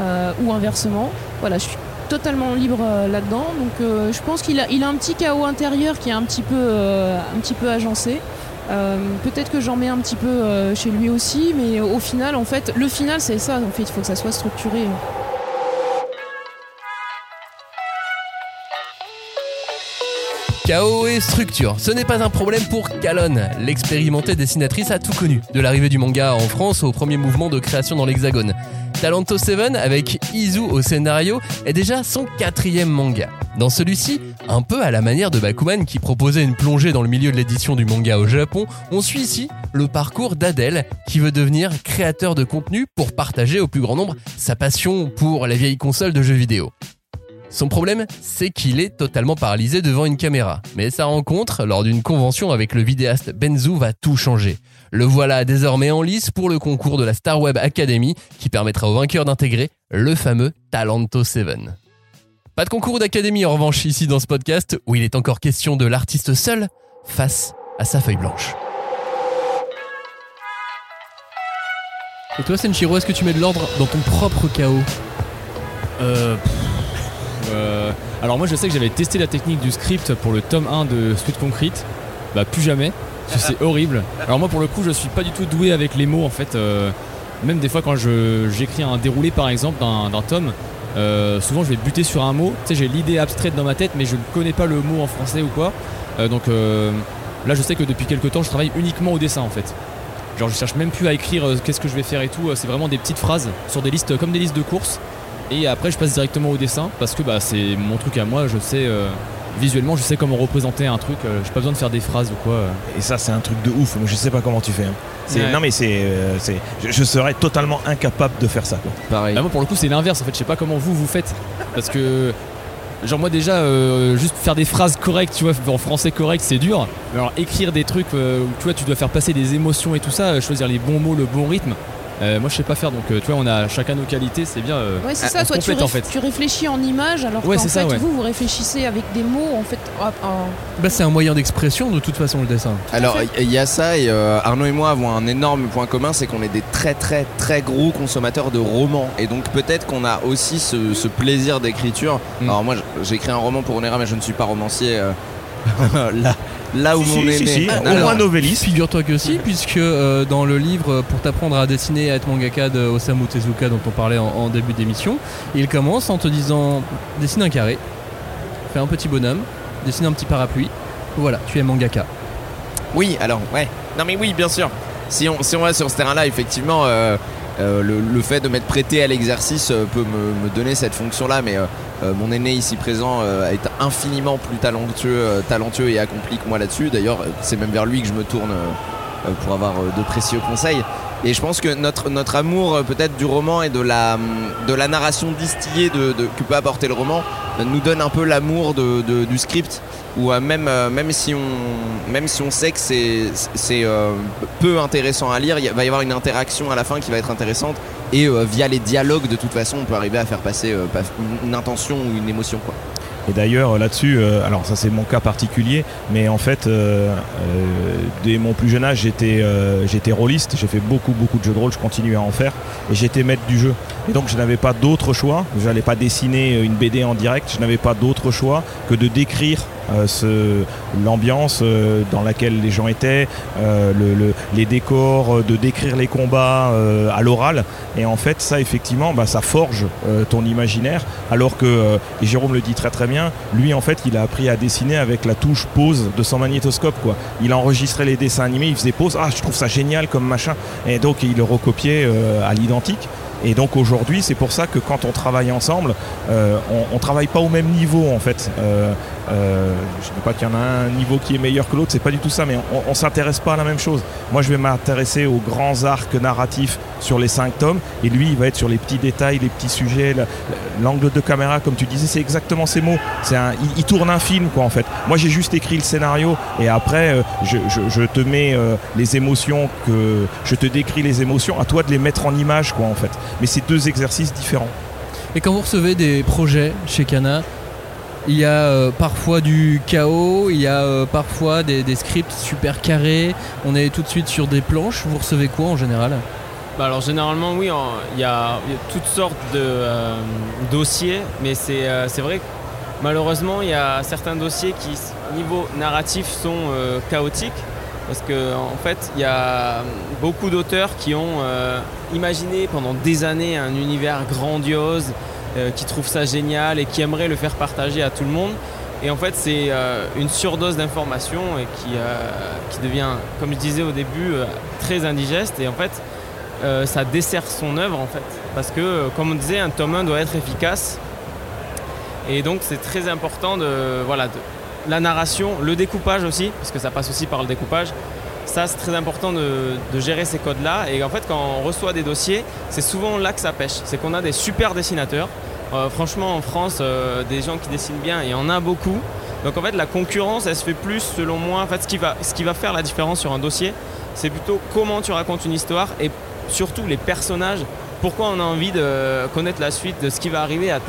euh, ou inversement, voilà, je suis totalement libre euh, là-dedans. Donc euh, je pense qu'il a, il a un petit chaos intérieur qui est un petit peu, un petit peu agencé. Peut-être que j'en mets un petit peu chez lui aussi, mais au final, en fait, le final c'est ça. En fait, il faut que ça soit structuré. Chaos et structure, ce n'est pas un problème pour Calonne. L'expérimentée dessinatrice a tout connu, de l'arrivée du manga en France au premier mouvement de création dans l'Hexagone. Talento 7 avec Izu au scénario est déjà son quatrième manga. Dans celui-ci, un peu à la manière de Bakuman qui proposait une plongée dans le milieu de l'édition du manga au Japon, on suit ici le parcours d'Adèle qui veut devenir créateur de contenu pour partager au plus grand nombre sa passion pour la vieille console de jeux vidéo. Son problème, c'est qu'il est totalement paralysé devant une caméra. Mais sa rencontre, lors d'une convention avec le vidéaste Benzu, va tout changer. Le voilà désormais en lice pour le concours de la Star Web Academy, qui permettra aux vainqueurs d'intégrer le fameux Talento 7. Pas de concours d'académie en revanche ici dans ce podcast, où il est encore question de l'artiste seul face à sa feuille blanche. Et toi, Senshiro, est-ce que tu mets de l'ordre dans ton propre chaos? Euh, euh, alors moi je sais que j'avais testé la technique du script pour le tome 1 de Sweet Concrete. Bah plus jamais, c'est horrible. Alors moi pour le coup je suis pas du tout doué avec les mots en fait. euh, même des fois quand j'écris un déroulé par exemple d'un tome, euh, souvent je vais buter sur un mot. Tu sais j'ai l'idée abstraite dans ma tête mais je ne connais pas le mot en français ou quoi. Donc là je sais que depuis quelques temps je travaille uniquement au dessin en fait. Genre je cherche même plus à écrire qu'est-ce que je vais faire et tout. C'est vraiment des petites phrases sur des listes comme des listes de courses. Et après, je passe directement au dessin parce que bah, c'est mon truc à moi. Je sais euh, visuellement, je sais comment représenter un truc. euh, j'ai pas besoin de faire des phrases ou quoi. euh. Et ça, c'est un truc de ouf. Je sais pas comment tu fais. hein. C'est- Ouais. Non, mais c'est, euh, c'est, je, je serais totalement incapable de faire ça. Quoi. Pareil. Bah, moi, pour le coup, c'est l'inverse. En fait, je sais pas comment vous vous faites parce que genre moi déjà euh, juste faire des phrases correctes, tu vois, en français correct, c'est dur. Mais alors écrire des trucs euh, où tu vois, tu dois faire passer des émotions et tout ça, euh, choisir les bons mots, le bon rythme. Euh, moi, je sais pas faire. Donc, euh, tu vois, on a chacun nos qualités. C'est bien. euh, Ouais, c'est ça. Toi, tu, complète, en réf- fait. tu réfléchis en images, alors Ouais, qu'en fait, ça, ouais. vous, vous réfléchissez avec des mots, en fait. en- Bah, c'est un moyen d'expression de toute façon, le dessin. Alors il y a ça et euh, Arnaud et moi avons un énorme point commun, c'est qu'on est des très très très gros consommateurs de romans et donc peut-être qu'on a aussi ce, ce plaisir d'écriture. Mm. Alors moi j'ai écrit un roman pour Onera mais je ne suis pas romancier. euh, [laughs] là, là où Si, mon si, aîné. si, si, Ah, au alors, moins novelliste. Figure-toi que si, puisque euh, dans le livre Pour t'apprendre à dessiner et à être mangaka de Osamu Tezuka dont on parlait en, en début d'émission, il commence en te disant dessine un carré, fais un petit bonhomme, dessine un petit parapluie, voilà, tu es mangaka. Oui, alors, ouais. Non, mais oui, bien sûr. Si on, si on va sur ce terrain-là, effectivement, euh, euh, le, le fait de m'être prêté à l'exercice euh, peut me, me donner cette fonction-là, mais euh, mon aîné ici présent euh, est infiniment plus talentueux, euh, talentueux et accompli que moi là-dessus. D'ailleurs, c'est même vers lui que je me tourne pour avoir de précieux conseils. Et je pense que notre, amour peut-être du roman et de la, hum, narration distillée que peut apporter le roman nous donne un peu l'amour du script ou même, euh, même, si on, même si on sait que c'est euh, peu intéressant à lire, il va y avoir une interaction à la fin qui va être intéressante. Et euh, via les dialogues de toute façon on peut arriver à faire passer pas- une, intention ou une émotion quoi. Et d'ailleurs là-dessus, alors ça c'est mon cas particulier, mais en fait, dès mon plus jeune âge, j'étais j'étais rôliste, j'ai fait beaucoup beaucoup de jeux de rôle, je continue à en faire, et j'étais maître du jeu. Et donc je n'avais pas d'autre choix, j'allais pas dessiner une BD en direct, je n'avais pas d'autre choix que de décrire ce- l'ambiance euh, dans laquelle les gens étaient, euh, le- le- les décors, euh, de décrire les combats euh, à l'oral. Et en fait, ça effectivement, bah, ça forge euh, ton imaginaire. Alors que, euh, et Jérôme le dit très très bien, lui en fait, il a appris à dessiner avec la touche pause de son magnétoscope. Quoi. Il enregistrait les dessins animés, il faisait pause. Ah, je trouve ça génial comme machin. Et donc il le recopiait euh, à l'identique. Et donc aujourd'hui, c'est pour ça que quand on travaille ensemble, euh, on, on travaille pas au même niveau en fait. Euh, euh, je ne dis pas qu'il y en a un niveau qui est meilleur que l'autre, c'est pas du tout ça, mais on, on s'intéresse pas à la même chose. Moi, je vais m'intéresser aux grands arcs narratifs sur les cinq tomes, et lui, il va être sur les petits détails, les petits sujets, la- l'angle de caméra, comme tu disais, c'est exactement ces mots. C'est un, il, il tourne un film, quoi, en fait. Moi, j'ai juste écrit le scénario, et après, euh, je, je- je te mets euh, les émotions que je te décris les émotions, à toi de les mettre en image, quoi, en fait. Mais c'est deux exercices différents. Et quand vous recevez des projets chez Kana, il y a euh, parfois du chaos, il y a euh, parfois des, des scripts super carrés, on est tout de suite sur des planches, vous recevez quoi en général? Bah alors généralement oui, il y, a il y a toutes sortes de euh, dossiers, mais c'est euh, c'est vrai que malheureusement il y a certains dossiers qui niveau narratif sont euh, chaotiques parce que en fait il y a beaucoup d'auteurs qui ont euh, imaginé pendant des années un univers grandiose, euh, qui trouvent ça génial et qui aimeraient le faire partager à tout le monde. Et en fait, c'est euh, une surdose d'informations et qui, devient, comme je disais au début, très indigeste. Et en fait, ça dessert son œuvre en fait. Parce que, comme on disait, un tome 1 doit être efficace. Et donc c'est très important de, voilà, de la narration, le découpage aussi, parce que ça passe aussi par le découpage. Ça, c'est très important de, gérer ces codes-là. Et en fait, quand on reçoit des dossiers, c'est souvent là que ça pêche. C'est qu'on a des super dessinateurs. Euh, franchement, en France, euh, des gens qui dessinent bien, il y en a beaucoup. Donc en fait, la concurrence, elle se fait plus, selon moi. En fait, ce qui va, ce qui va faire la différence sur un dossier, c'est plutôt comment tu racontes une histoire et surtout les personnages. Pourquoi on a envie de connaître la suite de ce qui va arriver à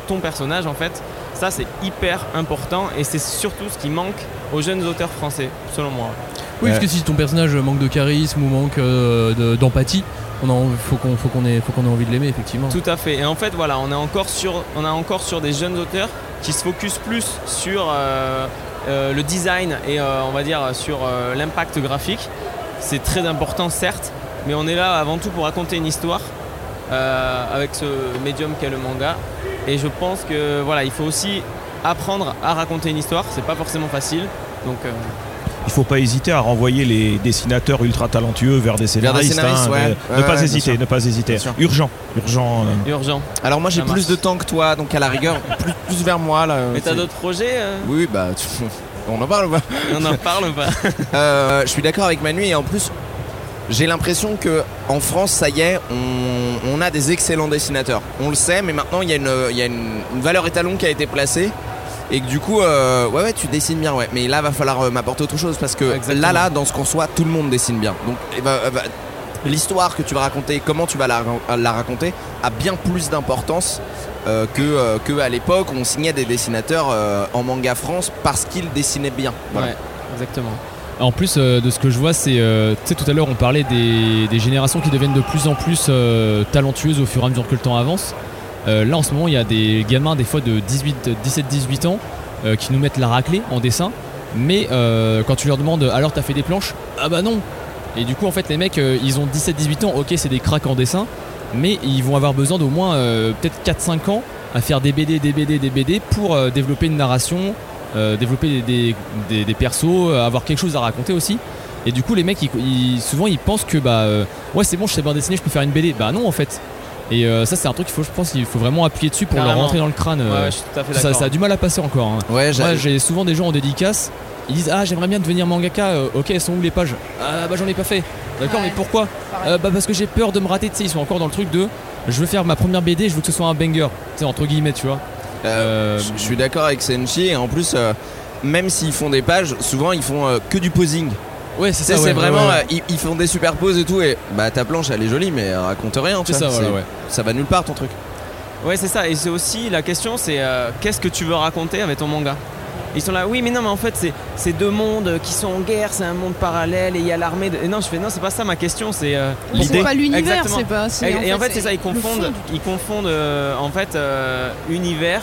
ton personnage, en fait. Ça, c'est hyper important et c'est surtout ce qui manque aux jeunes auteurs français, selon moi. Oui, Ouais. parce que si ton personnage manque de charisme ou manque euh, de- d'empathie, on a faut qu'on faut qu'on ait, envie de l'aimer, effectivement. Tout à fait. Et en fait, voilà, on est encore sur, on est encore sur des jeunes auteurs qui se focus plus sur euh, euh, le design et euh, on va dire sur euh, l'impact graphique. C'est très important, certes, mais on est là avant tout pour raconter une histoire euh, avec ce médium qu'est le manga. Et je pense que voilà, il faut aussi apprendre à raconter une histoire. C'est pas forcément facile. Donc euh, Il faut pas hésiter à renvoyer les dessinateurs ultra talentueux vers des Vers des scénaristes. scénaristes, hein, ouais. de- Ouais, ne ouais, pas hésiter, ne pas hésiter. Urgent, urgent. euh. urgent. Alors moi j'ai plus marche. de temps que toi, donc à la rigueur plus, plus vers moi là. Mais t'as d'autres projets euh Oui bah tu- on en parle ou pas [laughs] On en parle ou pas [laughs] Euh, je suis d'accord avec Manu et en plus j'ai l'impression que en France ça y est on, on a des excellents dessinateurs on le sait mais maintenant il y a, une, il y a une, une valeur étalon qui a été placée et que du coup euh, ouais ouais tu dessines bien ouais mais là va falloir euh, m'apporter autre chose parce que Exactement. là là dans ce qu'on reçoit tout le monde dessine bien donc eh ben, eh ben, l'histoire que tu vas raconter comment tu vas la, la raconter a bien plus d'importance euh, que, euh, que à l'époque où on signait des dessinateurs euh, en manga France parce qu'ils dessinaient bien voilà. Ouais, exactement. En plus euh, de ce que je vois, c'est. euh, tout à l'heure, on parlait des, générations qui deviennent de plus en plus euh, talentueuses au fur et à mesure que le temps avance. Là, en ce moment, il y a des gamins, des fois de 18, 17-18 ans, qui nous mettent la raclée en dessin. Mais quand tu leur demandes alors t'as fait des planches? Ah bah non Et du coup en fait les mecs ils ont 17-18 ans, ok c'est des cracks en dessin, mais ils vont avoir besoin d'au moins peut-être 4-5 ans à faire des BD, des BD, des BD pour développer une narration, euh, développer des, des, des- des persos, euh, avoir quelque chose à raconter aussi. Et du coup les mecs ils, ils- souvent ils pensent que bah euh, ouais c'est bon je sais bien dessiner, je peux faire une BD. Bah non en fait. Et euh, ça c'est un truc qu'il faut je pense qu'il faut vraiment appuyer dessus pour leur rentrer dans le crâne. Ouais, ouais, je suis tout à fait ça, a du mal à passer encore. hein. Ouais, j'ai- Moi j'ai souvent des gens en dédicace, ils disent ah j'aimerais bien devenir mangaka, ok elles sont où les pages? Ah bah j'en ai pas fait. D'accord Ouais. mais pourquoi. Euh, Bah parce que j'ai peur de me rater, tu sais ils sont encore dans le truc de je veux faire ma première BD, je veux que ce soit un banger, tu sais entre guillemets tu vois. Euh, Euh, je suis d'accord avec Senshi et en plus euh, même s'ils font des pages souvent ils font euh, que du posing Ouais c'est ça, c'est ouais, vraiment ouais, ouais. euh, ils, ils font des superposes et tout et bah ta planche elle est jolie mais elle raconte rien tu C'est vois, ça voilà ça va nulle part ton truc Ouais, c'est ça. Et c'est aussi la question, c'est euh, qu'est-ce que tu veux raconter avec ton manga? Ils sont là, oui, mais non, mais en fait, c'est deux mondes qui sont en guerre, c'est un monde parallèle et il y a l'armée. De... Et non, je fais non, c'est pas ça ma question, c'est euh, l'idée. C'est pas l'univers, c'est pas. Et, en fait, c'est ça, ils confondent, ils confondent euh, en fait euh, univers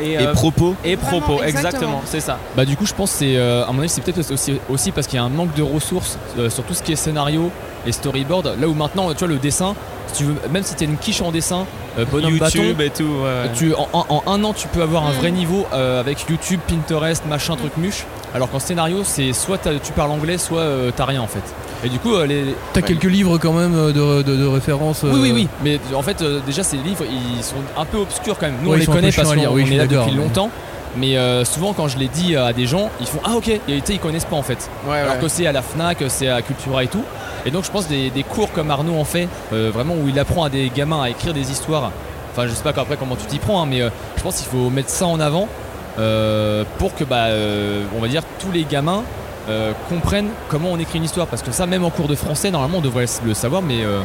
et, et euh, propos et propos. exactement. C'est ça. Bah du coup je pense que c'est euh, à mon avis c'est peut-être aussi, aussi parce qu'il y a un manque de ressources euh, sur tout ce qui est scénario et storyboard. Là où maintenant tu vois le dessin, si tu veux, même si t'es une quiche en dessin, euh, bonhomme bâton, YouTube et tout. ouais. Tu, en, en- en un an, tu peux avoir un Mm. vrai niveau euh, avec YouTube, Pinterest, machin, truc muche. Alors qu'en scénario, c'est soit tu parles anglais, soit euh, t'as rien en fait. Et du coup, euh, les. T'as Ouais. quelques livres quand même euh, de, de, de référence. Oui, euh, oui, oui. Mais en fait, euh, déjà, ces livres, ils sont un peu obscurs quand même. Nous, Ouais, on les connaît parce qu'on oui, est là depuis mais- longtemps. Mais euh, souvent, quand je les dis à des gens, ils font Ah, ok. Et ils connaissent pas en fait. Ouais, Alors ouais. que c'est à la Fnac, c'est à Cultura et tout. Et donc, je pense des, des cours comme Arnaud en fait, euh, vraiment où il apprend à des gamins à écrire des histoires. Enfin, je sais pas après comment tu t'y prends, hein, mais euh, je pense qu'il faut mettre ça en avant pour que, bah, euh, on va dire, tous les gamins euh, comprennent comment on écrit une histoire. Parce que ça, même en cours de français, normalement, on devrait le savoir, mais euh,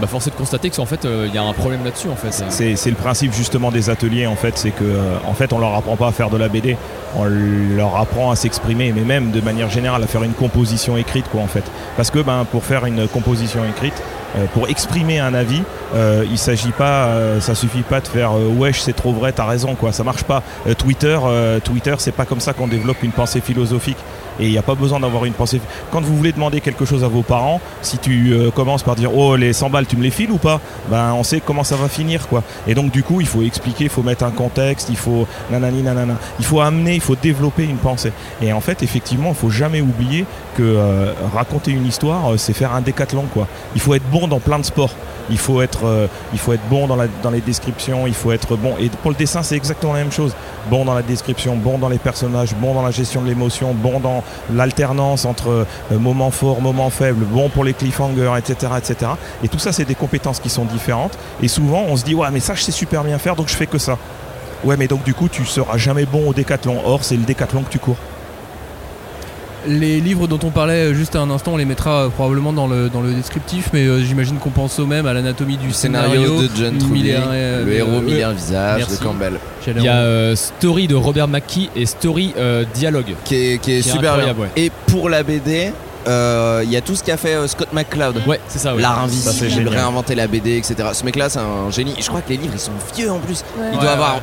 bah, force est de constater qu'en fait, euh, il y a un problème là-dessus en fait. C'est le principe justement des ateliers en fait, c'est que euh, en fait on leur apprend pas à faire de la BD, on leur apprend à s'exprimer, mais même de manière générale à faire une composition écrite quoi en fait. Parce que ben pour faire une composition écrite, euh, pour exprimer un avis, euh, il s'agit pas, euh, ça suffit pas de faire euh, wesh c'est trop vrai, t'as raison quoi, ça marche pas. Euh, Twitter, euh, Twitter c'est pas comme ça qu'on développe une pensée philosophique. Et il n'y a pas besoin d'avoir une pensée. Quand vous voulez demander quelque chose à vos parents, si tu euh, commences par dire oh les 100 balles tu me les files ou pas, ben on sait comment ça va finir quoi. Et donc du coup il faut expliquer, il faut mettre un contexte, il faut nanani nanana, il faut amener, il faut développer une pensée. Et en fait effectivement il faut jamais oublier que euh, raconter une histoire euh, c'est faire un décathlon quoi. Il faut être bon dans plein de sports. Il faut être, euh, il faut être bon dans, les descriptions, il faut être bon. Et pour le dessin, c'est exactement la même chose. Bon dans la description, bon dans les personnages, bon dans la gestion de l'émotion, bon dans l'alternance entre euh, moments forts, moments faibles, bon pour les cliffhangers, etc., etc. Et tout ça, c'est des compétences qui sont différentes. Et souvent, on se dit, ouais, mais ça, je sais super bien faire, donc je fais que ça. Ouais, mais donc du coup, tu seras jamais bon au décathlon. Or, c'est le décathlon que tu cours. Les livres dont on parlait juste à un instant, on les mettra euh, probablement dans le, dans le descriptif, mais euh, j'imagine qu'on pense au même à l'anatomie du le scénario, de John Truby, un, euh, le héros euh, mille un visages merci. de Campbell Il y a euh, Story de Robert McKee et Story euh, Dialogue. qui est, qui est Qui est super bien ouais. et pour la BD euh, il y a tout ce qu'a fait euh, Scott McCloud Ouais, c'est ça. ouais. L'art invisible, réinventer la BD, etc. Ce mec-là, c'est un génie. Je crois que les livres, ils sont vieux en plus. Ouais. Il Ouais, doit ouais. avoir.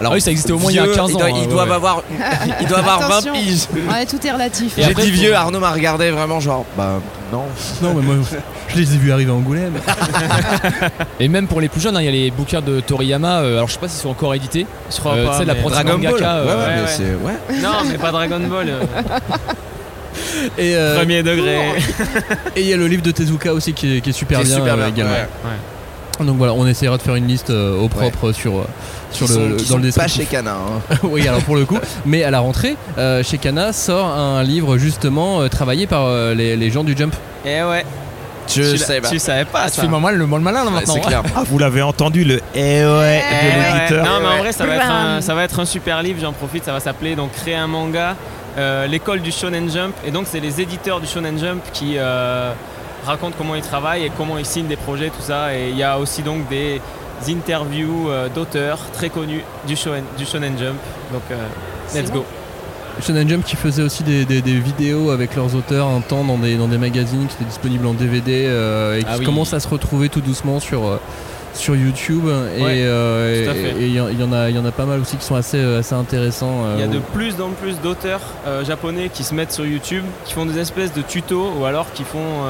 Alors, Ah oui, ça existait au moins il y a vieux, 15 ils doivent- ans, Ils hein, doivent ouais. avoir, [laughs] ils doivent avoir 20 Attention. piges. Ouais, tout est relatif. J'ai dit vieux, Arnaud m'a regardé vraiment genre, bah non. Non, mais moi, [laughs] je les ai vus arriver à Angoulême. [laughs] Et même pour les plus jeunes, hein, il y a les bouquins de Toriyama. euh, alors je sais pas s'ils sont encore édités. Je crois Euh, pas. la Dragon Ball. mangaka, euh, ouais, ouais, ouais, mais ouais. c'est ouais. Non, mais pas Dragon Ball. euh, Et euh, Premier degré. et il y a le livre de Tezuka aussi qui est, qui est super Qui est bien super euh, bien, également. Donc voilà, on essaiera de faire une liste euh, au propre sur, euh, sur Qui le, sont- dans le pas chez Cana. hein. [laughs] oui, alors pour le coup. Mais à la rentrée, euh, chez Kana sort un livre justement euh, travaillé par euh, les, les gens du Jump. Et ouais. Je tu, sais pas. tu savais pas Ah, tu ça. fais moi le, malin là maintenant. clair. Ah, vous l'avez entendu, le eh ouais Eh de ouais. l'éditeur. Non mais en vrai ça va, être un, ça va être un super livre, j'en profite, ça va s'appeler donc créer un manga, euh, l'école du Shonen Jump et donc c'est les éditeurs du Shonen Jump qui racontent comment ils travaillent et comment ils signent des projets tout ça et il y a aussi donc des interviews euh, d'auteurs très connus du Shonen, du Shonen Jump donc euh, let's go. Shonen Jump qui faisait aussi des, des- des vidéos avec leurs auteurs un temps dans des, dans des magazines qui étaient disponibles en DVD euh, et qui Ah oui. commencent à se retrouver tout doucement sur, euh, sur YouTube et Ouais, il y, en- il y en a y en a pas mal aussi qui sont assez assez intéressants. Il y a de plus en plus d'auteurs japonais qui se mettent sur YouTube, qui font des espèces de tutos ou alors qui font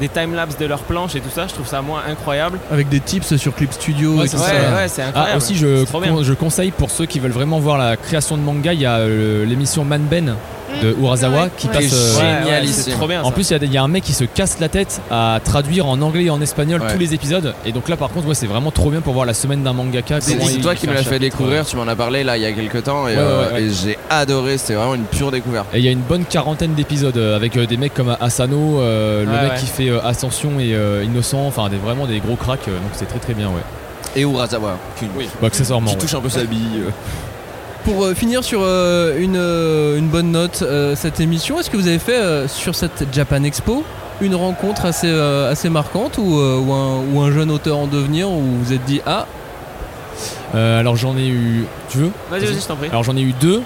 des timelapses de leurs planches et tout ça. Je trouve ça moi incroyable. avec des tips sur Clip Studio Ouais, et c'est tout Ouais, ça. ouais, c'est incroyable. Ah, aussi, je, con- conseille pour ceux qui veulent vraiment voir la création de manga, il y a euh, l'émission Manben de Urasawa qui ouais. passe. Euh, génialissime. c'est trop bien. En ça. plus, il y a y, un mec qui se casse la tête à traduire en anglais et en espagnol Ouais. tous les épisodes. Et donc là, par contre, ouais, c'est vraiment trop bien pour voir la semaine d'un mangaka. C'est toi qui me l'as fait découvrir, tu m'en as parlé là il y a quelques temps et, Ouais, ouais, euh, ouais. et j'ai adoré, c'était vraiment une pure découverte. Et il y a une bonne quarantaine d'épisodes euh, avec euh, des mecs comme Asano, euh, le Ouais, mec ouais. qui fait euh, Ascension et euh, Innocent, enfin des, vraiment des gros cracks. euh, donc c'est très très bien, ouais. Et Urasawa, qui, Bah, accessoirement. qui ouais. touche un peu sa bille. Pour euh, finir sur euh, une, euh, une bonne note euh, cette émission, est-ce que vous avez fait euh, sur cette Japan Expo une rencontre assez, euh, assez marquante ou, euh, ou, un, ou un jeune auteur en devenir où vous vous êtes dit ah Euh, alors j'en ai eu. Tu veux? Vas-y, vas-y, je t'en prie. Alors j'en ai eu deux.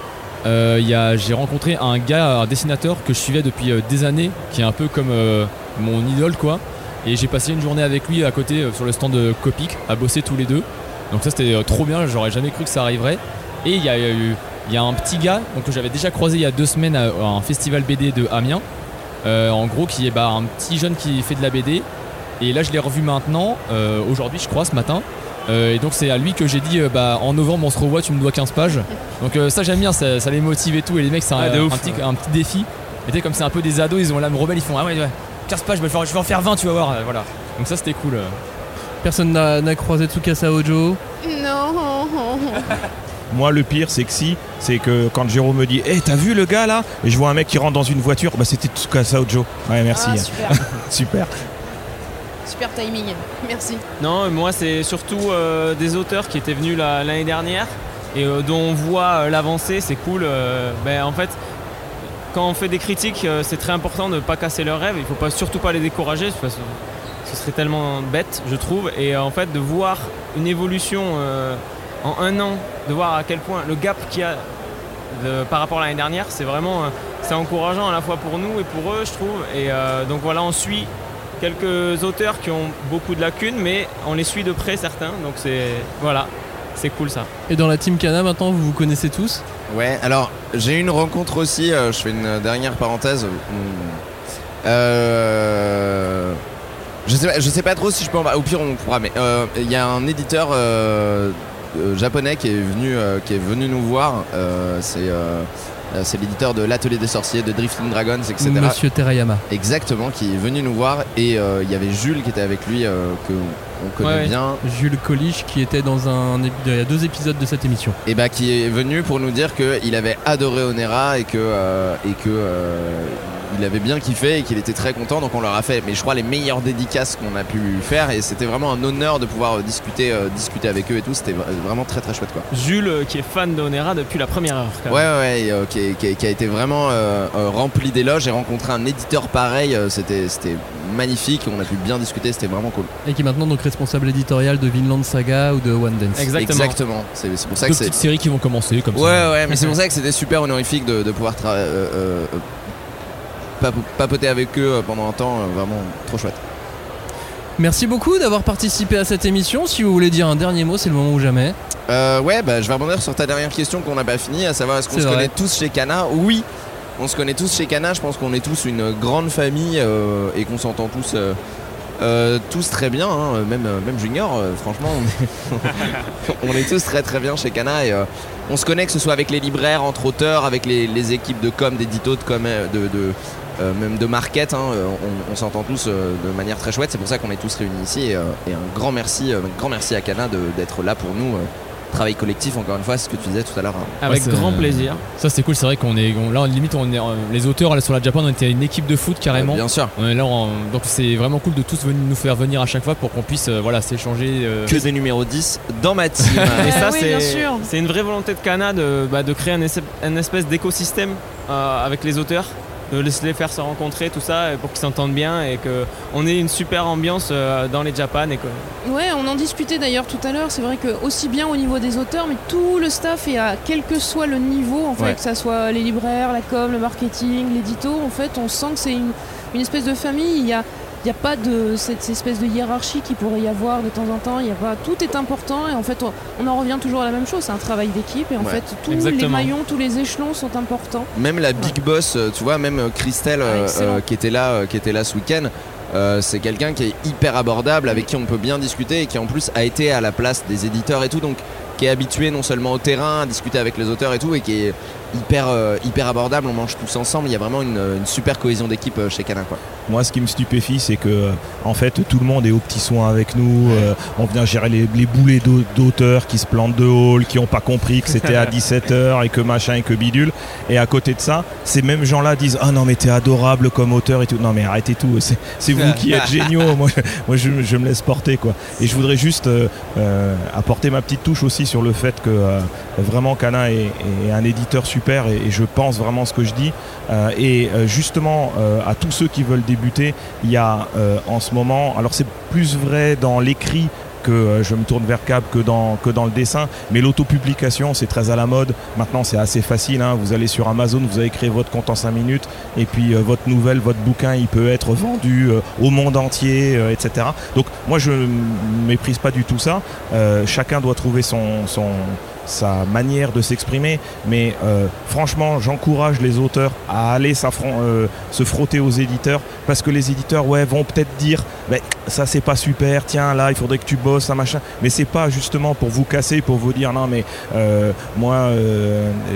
Euh, il y a- J'ai rencontré un gars, un dessinateur que je suivais depuis euh, des années, qui est un peu comme euh, mon idole quoi. Et j'ai passé une journée avec lui à côté euh, sur le stand de Copic à bosser tous les deux. Donc ça c'était trop bien, j'aurais jamais cru que ça arriverait. Et il y a eu il y a un petit gars donc, que j'avais déjà croisé il y a deux semaines à, à un festival BD de Amiens. Euh, en gros qui est bah, un petit jeune qui fait de la BD. Et là je l'ai revu maintenant, euh, aujourd'hui je crois ce matin. Euh, et donc c'est à lui que j'ai dit euh, bah en novembre on se revoit, tu me dois 15 pages. Donc euh, ça j'aime bien, ça, ça les motive et tout. Et les mecs c'est un, Ah, un petit, un petit défi. Et tu sais, comme c'est un peu des ados, ils ont l'âme rebelle, ils font ah ouais, ouais 15 pages, je vais, le faire- je vais en faire 20 tu vas voir. euh, voilà. Donc ça c'était cool. personne n'a n'a croisé Tsukasa Ojo Non. [laughs] Moi, le pire, c'est que si, c'est que quand Jérôme me dit Eh, t'as vu le gars là? Et je vois un mec qui rentre dans une voiture, bah c'était Tsukasa Ojo. Ouais, merci. Ah, super. [laughs] Super. super timing. Merci. Non, moi c'est surtout euh, des auteurs qui étaient venus la- l'année dernière et euh, dont on voit euh, l'avancée, c'est cool. euh, ben, en fait, quand on fait des critiques, euh, c'est très important de ne pas casser leurs rêves. Il faut pas, surtout pas les décourager, parce que ce serait tellement bête, je trouve. Et euh, en fait, de voir une évolution euh, en un an, de voir à quel point le gap qu'il y a de- par rapport à l'année dernière, c'est vraiment euh, c'est encourageant à la fois pour nous et pour eux, je trouve. Et euh, donc voilà, on suit quelques auteurs qui ont beaucoup de lacunes, mais on les suit de près certains. Donc c'est voilà, c'est cool ça. Et dans la team Kana maintenant vous vous connaissez tous? Ouais, alors j'ai eu une rencontre aussi, euh, je fais une dernière parenthèse. Hmm. Euh, je, sais pas, je sais pas trop si je peux en parler, au pire on pourra, mais euh, il y a un éditeur japonais qui est venu, euh, qui est venu nous voir, euh, c'est euh, euh, c'est l'éditeur de l'Atelier des Sorciers, de Drifting Dragons, etc. Monsieur Terayama. Exactement, qui est venu nous voir et euh, il y avait Jules qui était avec lui, euh, que on connaît Ouais, bien, Jules Colich qui était dans un il y a deux épisodes de cette émission. et bah qui est venu pour nous dire qu'il avait adoré Onera et que euh, et que euh, il avait bien kiffé et qu'il était très content donc on leur a fait mais je crois les meilleures dédicaces qu'on a pu faire et c'était vraiment un honneur de pouvoir euh, discuter euh, discuter avec eux et tout c'était vra- vraiment très très chouette quoi Jules euh, qui est fan d'Onera depuis la première heure. quand ouais même. ouais, ouais, et, euh, qui, a été vraiment euh, euh, rempli d'éloges et rencontrer un éditeur pareil euh, c'était c'était magnifique on a pu bien discuter c'était vraiment cool Et qui est maintenant donc responsable éditorial de Vinland Saga ou de One Dance. Exactement. exactement c'est c'est pour ça Deux que c'est petites séries qui vont commencer comme Ouais, ça. ouais, mais c'est pour ça que c'était super honorifique de, de pouvoir tra- euh, euh, euh, papoter avec eux euh, pendant un temps, euh, vraiment trop chouette. Merci beaucoup d'avoir participé à cette émission. Si vous voulez dire un dernier mot, c'est le moment ou jamais. Euh, ouais, bah, je vais rebondir sur ta dernière question qu'on n'a pas fini, à savoir est-ce qu'on se vrai. connaît tous chez Cana Oui, on se connaît tous chez Cana, je pense qu'on est tous une grande famille euh, et qu'on s'entend tous. euh, tous très bien, hein, même, même Junior, franchement, on est, [laughs] on est tous très très bien chez Cana et on se connaît que ce soit avec les libraires, entre auteurs, avec les, les équipes de com, d'édito, de com, de, de, euh, même de market, hein, euh, on, on s'entend tous euh, de manière très chouette, c'est pour ça qu'on est tous réunis ici et, euh, et un grand merci, un grand merci à Cana de- d'être là pour nous. travail collectif, encore une fois, c'est ce que tu disais tout à l'heure. hein. Avec Ouais, grand plaisir. Ça c'est cool, c'est vrai qu'on est on- là limite on est les auteurs là, sur la Japan on était une équipe de foot carrément. Euh, bien sûr. On est là en- donc c'est vraiment cool de tous venir nous faire venir à chaque fois pour qu'on puisse euh, voilà s'échanger. euh, Que des numéros 10 dans ma team. [laughs] Et ça, oui, c'est, bien sûr. c'est une vraie volonté de Cana de, bah, de créer un, un espèce d'écosystème euh, avec les auteurs, de les les faire se rencontrer, tout ça, et pour qu'ils s'entendent bien et qu'on ait une super ambiance euh, dans les Japan. Et que... Ouais, on en discutait d'ailleurs tout à l'heure. C'est vrai que aussi bien au niveau des auteurs, mais tout le staff et à quel que soit le niveau, en fait, Ouais. que ça soit les libraires, la com, le marketing, l'édito, en fait, on sent que c'est une, une espèce de famille. Il y a il n'y a pas de cette espèce de hiérarchie qui pourrait y avoir de temps en temps. Y a pas, tout est important et en fait on, on en revient toujours à la même chose. C'est un travail d'équipe et en Ouais, fait tous les maillons, tous les échelons sont importants. Même la Big Boss, euh, tu vois, même euh, Christelle euh, Ah, euh, qui était là, euh, qui était là ce week-end. euh, c'est quelqu'un qui est hyper abordable, avec qui on peut bien discuter et qui en plus a été à la place des éditeurs et tout, donc qui est habitué non seulement au terrain, à discuter avec les auteurs et tout, et qui est hyper, euh, hyper abordable. On mange tous ensemble. Il y a vraiment une, une super cohésion d'équipe euh, chez Canin. Quoi. Moi, ce qui me stupéfie, c'est que euh, en fait, tout le monde est au petit soin avec nous. euh, on vient gérer les, les boulets d'au- d'auteurs qui se plantent de hall, qui n'ont pas compris que c'était à [laughs] 17h et que machin et que bidule. Et à côté de ça, ces mêmes gens-là disent Ah non, mais t'es adorable comme auteur et tout. Non, mais arrêtez tout. C'est vous qui êtes [laughs] géniaux. Moi, moi je, je me laisse porter. quoi. Et je voudrais juste apporter ma petite touche aussi sur le fait que vraiment Cana est, est un éditeur super et, et je pense vraiment ce que je dis. Euh, et euh, justement, euh, à tous ceux qui veulent débuter, il y a en ce moment, alors c'est plus vrai dans l'écrit que je me tourne vers Cap que dans, que dans le dessin, mais l'autopublication c'est très à la mode. Maintenant c'est assez facile, hein. vous allez sur Amazon, vous avez créé votre compte en 5 minutes et puis votre nouvelle, votre bouquin il peut être vendu au monde entier, etc. Donc moi je ne méprise pas du tout ça. Chacun doit trouver son, son, sa manière de s'exprimer, mais euh, franchement, j'encourage les auteurs à aller euh, se frotter aux éditeurs parce que les éditeurs, ouais, vont peut-être dire, mais ça c'est pas super, tiens là, il faudrait que tu bosses, ça machin, mais c'est pas justement pour vous casser, pour vous dire non mais euh, moi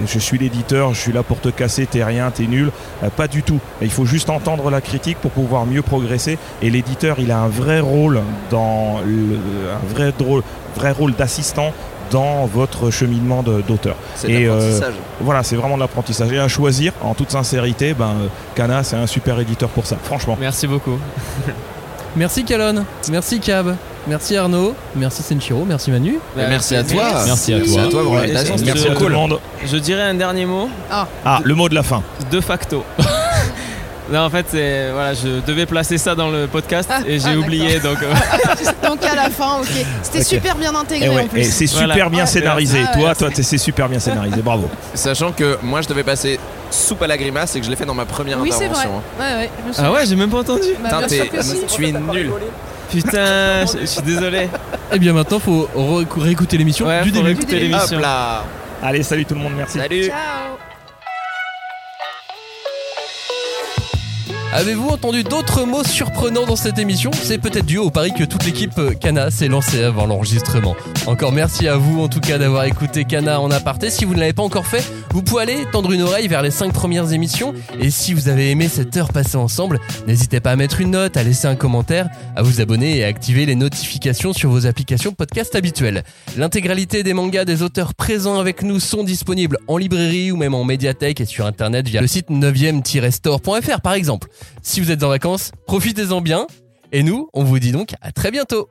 je suis l'éditeur, je suis là pour te casser, t'es rien, t'es nul, pas du tout. Il faut juste entendre la critique pour pouvoir mieux progresser. Et l'éditeur, il a un vrai rôle dans un vrai drôle, vrai rôle d'assistant dans votre cheminement d'auteur. C'est Et, de euh, l'apprentissage. Voilà, c'est vraiment de l'apprentissage. Et à choisir, en toute sincérité, ben, euh, Kana, c'est un super éditeur pour ça, franchement. Merci beaucoup. [laughs] Merci Calonne, merci Cab, merci Arnaud, merci Senchiro, merci Manu. Mais merci à toi. Merci à Merci toi. à toi pour l'invitation. Merci à je- tout le monde. Je dirais un dernier mot, Ah, le mot de la fin. de facto. [laughs] non, en fait, c'est voilà, je devais placer ça dans le podcast Ah, et j'ai ah, oublié, donc [laughs] euh, Donc à la fin, ok. C'était super bien Et, intégré ouais, en plus. et c'est super Voilà. bien Ouais. scénarisé. Ah ouais. toi, toi, t'es- c'est super bien scénarisé. Bravo. [laughs] Sachant que moi je devais passer soupe à la grimace et que je l'ai fait dans ma première Oui, c'est vrai. intervention. hein. Ouais, ouais, je me souviens. ah ouais, j'ai même pas entendu. Bah, tu es nul. Putain, je je suis désolé. [laughs] Et bien maintenant, faut réécouter l'émission Ouais, du faut début. réécouter l'émission. Hop là. Allez, salut tout le monde, merci. Salut. Ciao. Avez-vous entendu d'autres mots surprenants dans cette émission? C'est peut-être dû au pari que toute l'équipe euh, Cana s'est lancée avant l'enregistrement. Encore merci à vous en tout cas d'avoir écouté Cana en aparté. Si vous ne l'avez pas encore fait, vous pouvez aller tendre une oreille vers les 5 premières émissions. Et si vous avez aimé cette heure passée ensemble, n'hésitez pas à mettre une note, à laisser un commentaire, à vous abonner et à activer les notifications sur vos applications podcast habituelles. L'intégralité des mangas des auteurs présents avec nous sont disponibles en librairie ou même en médiathèque et sur internet via le site 9e-store.fr par exemple. Si vous êtes en vacances, profitez-en bien. Et nous, on vous dit donc à très bientôt.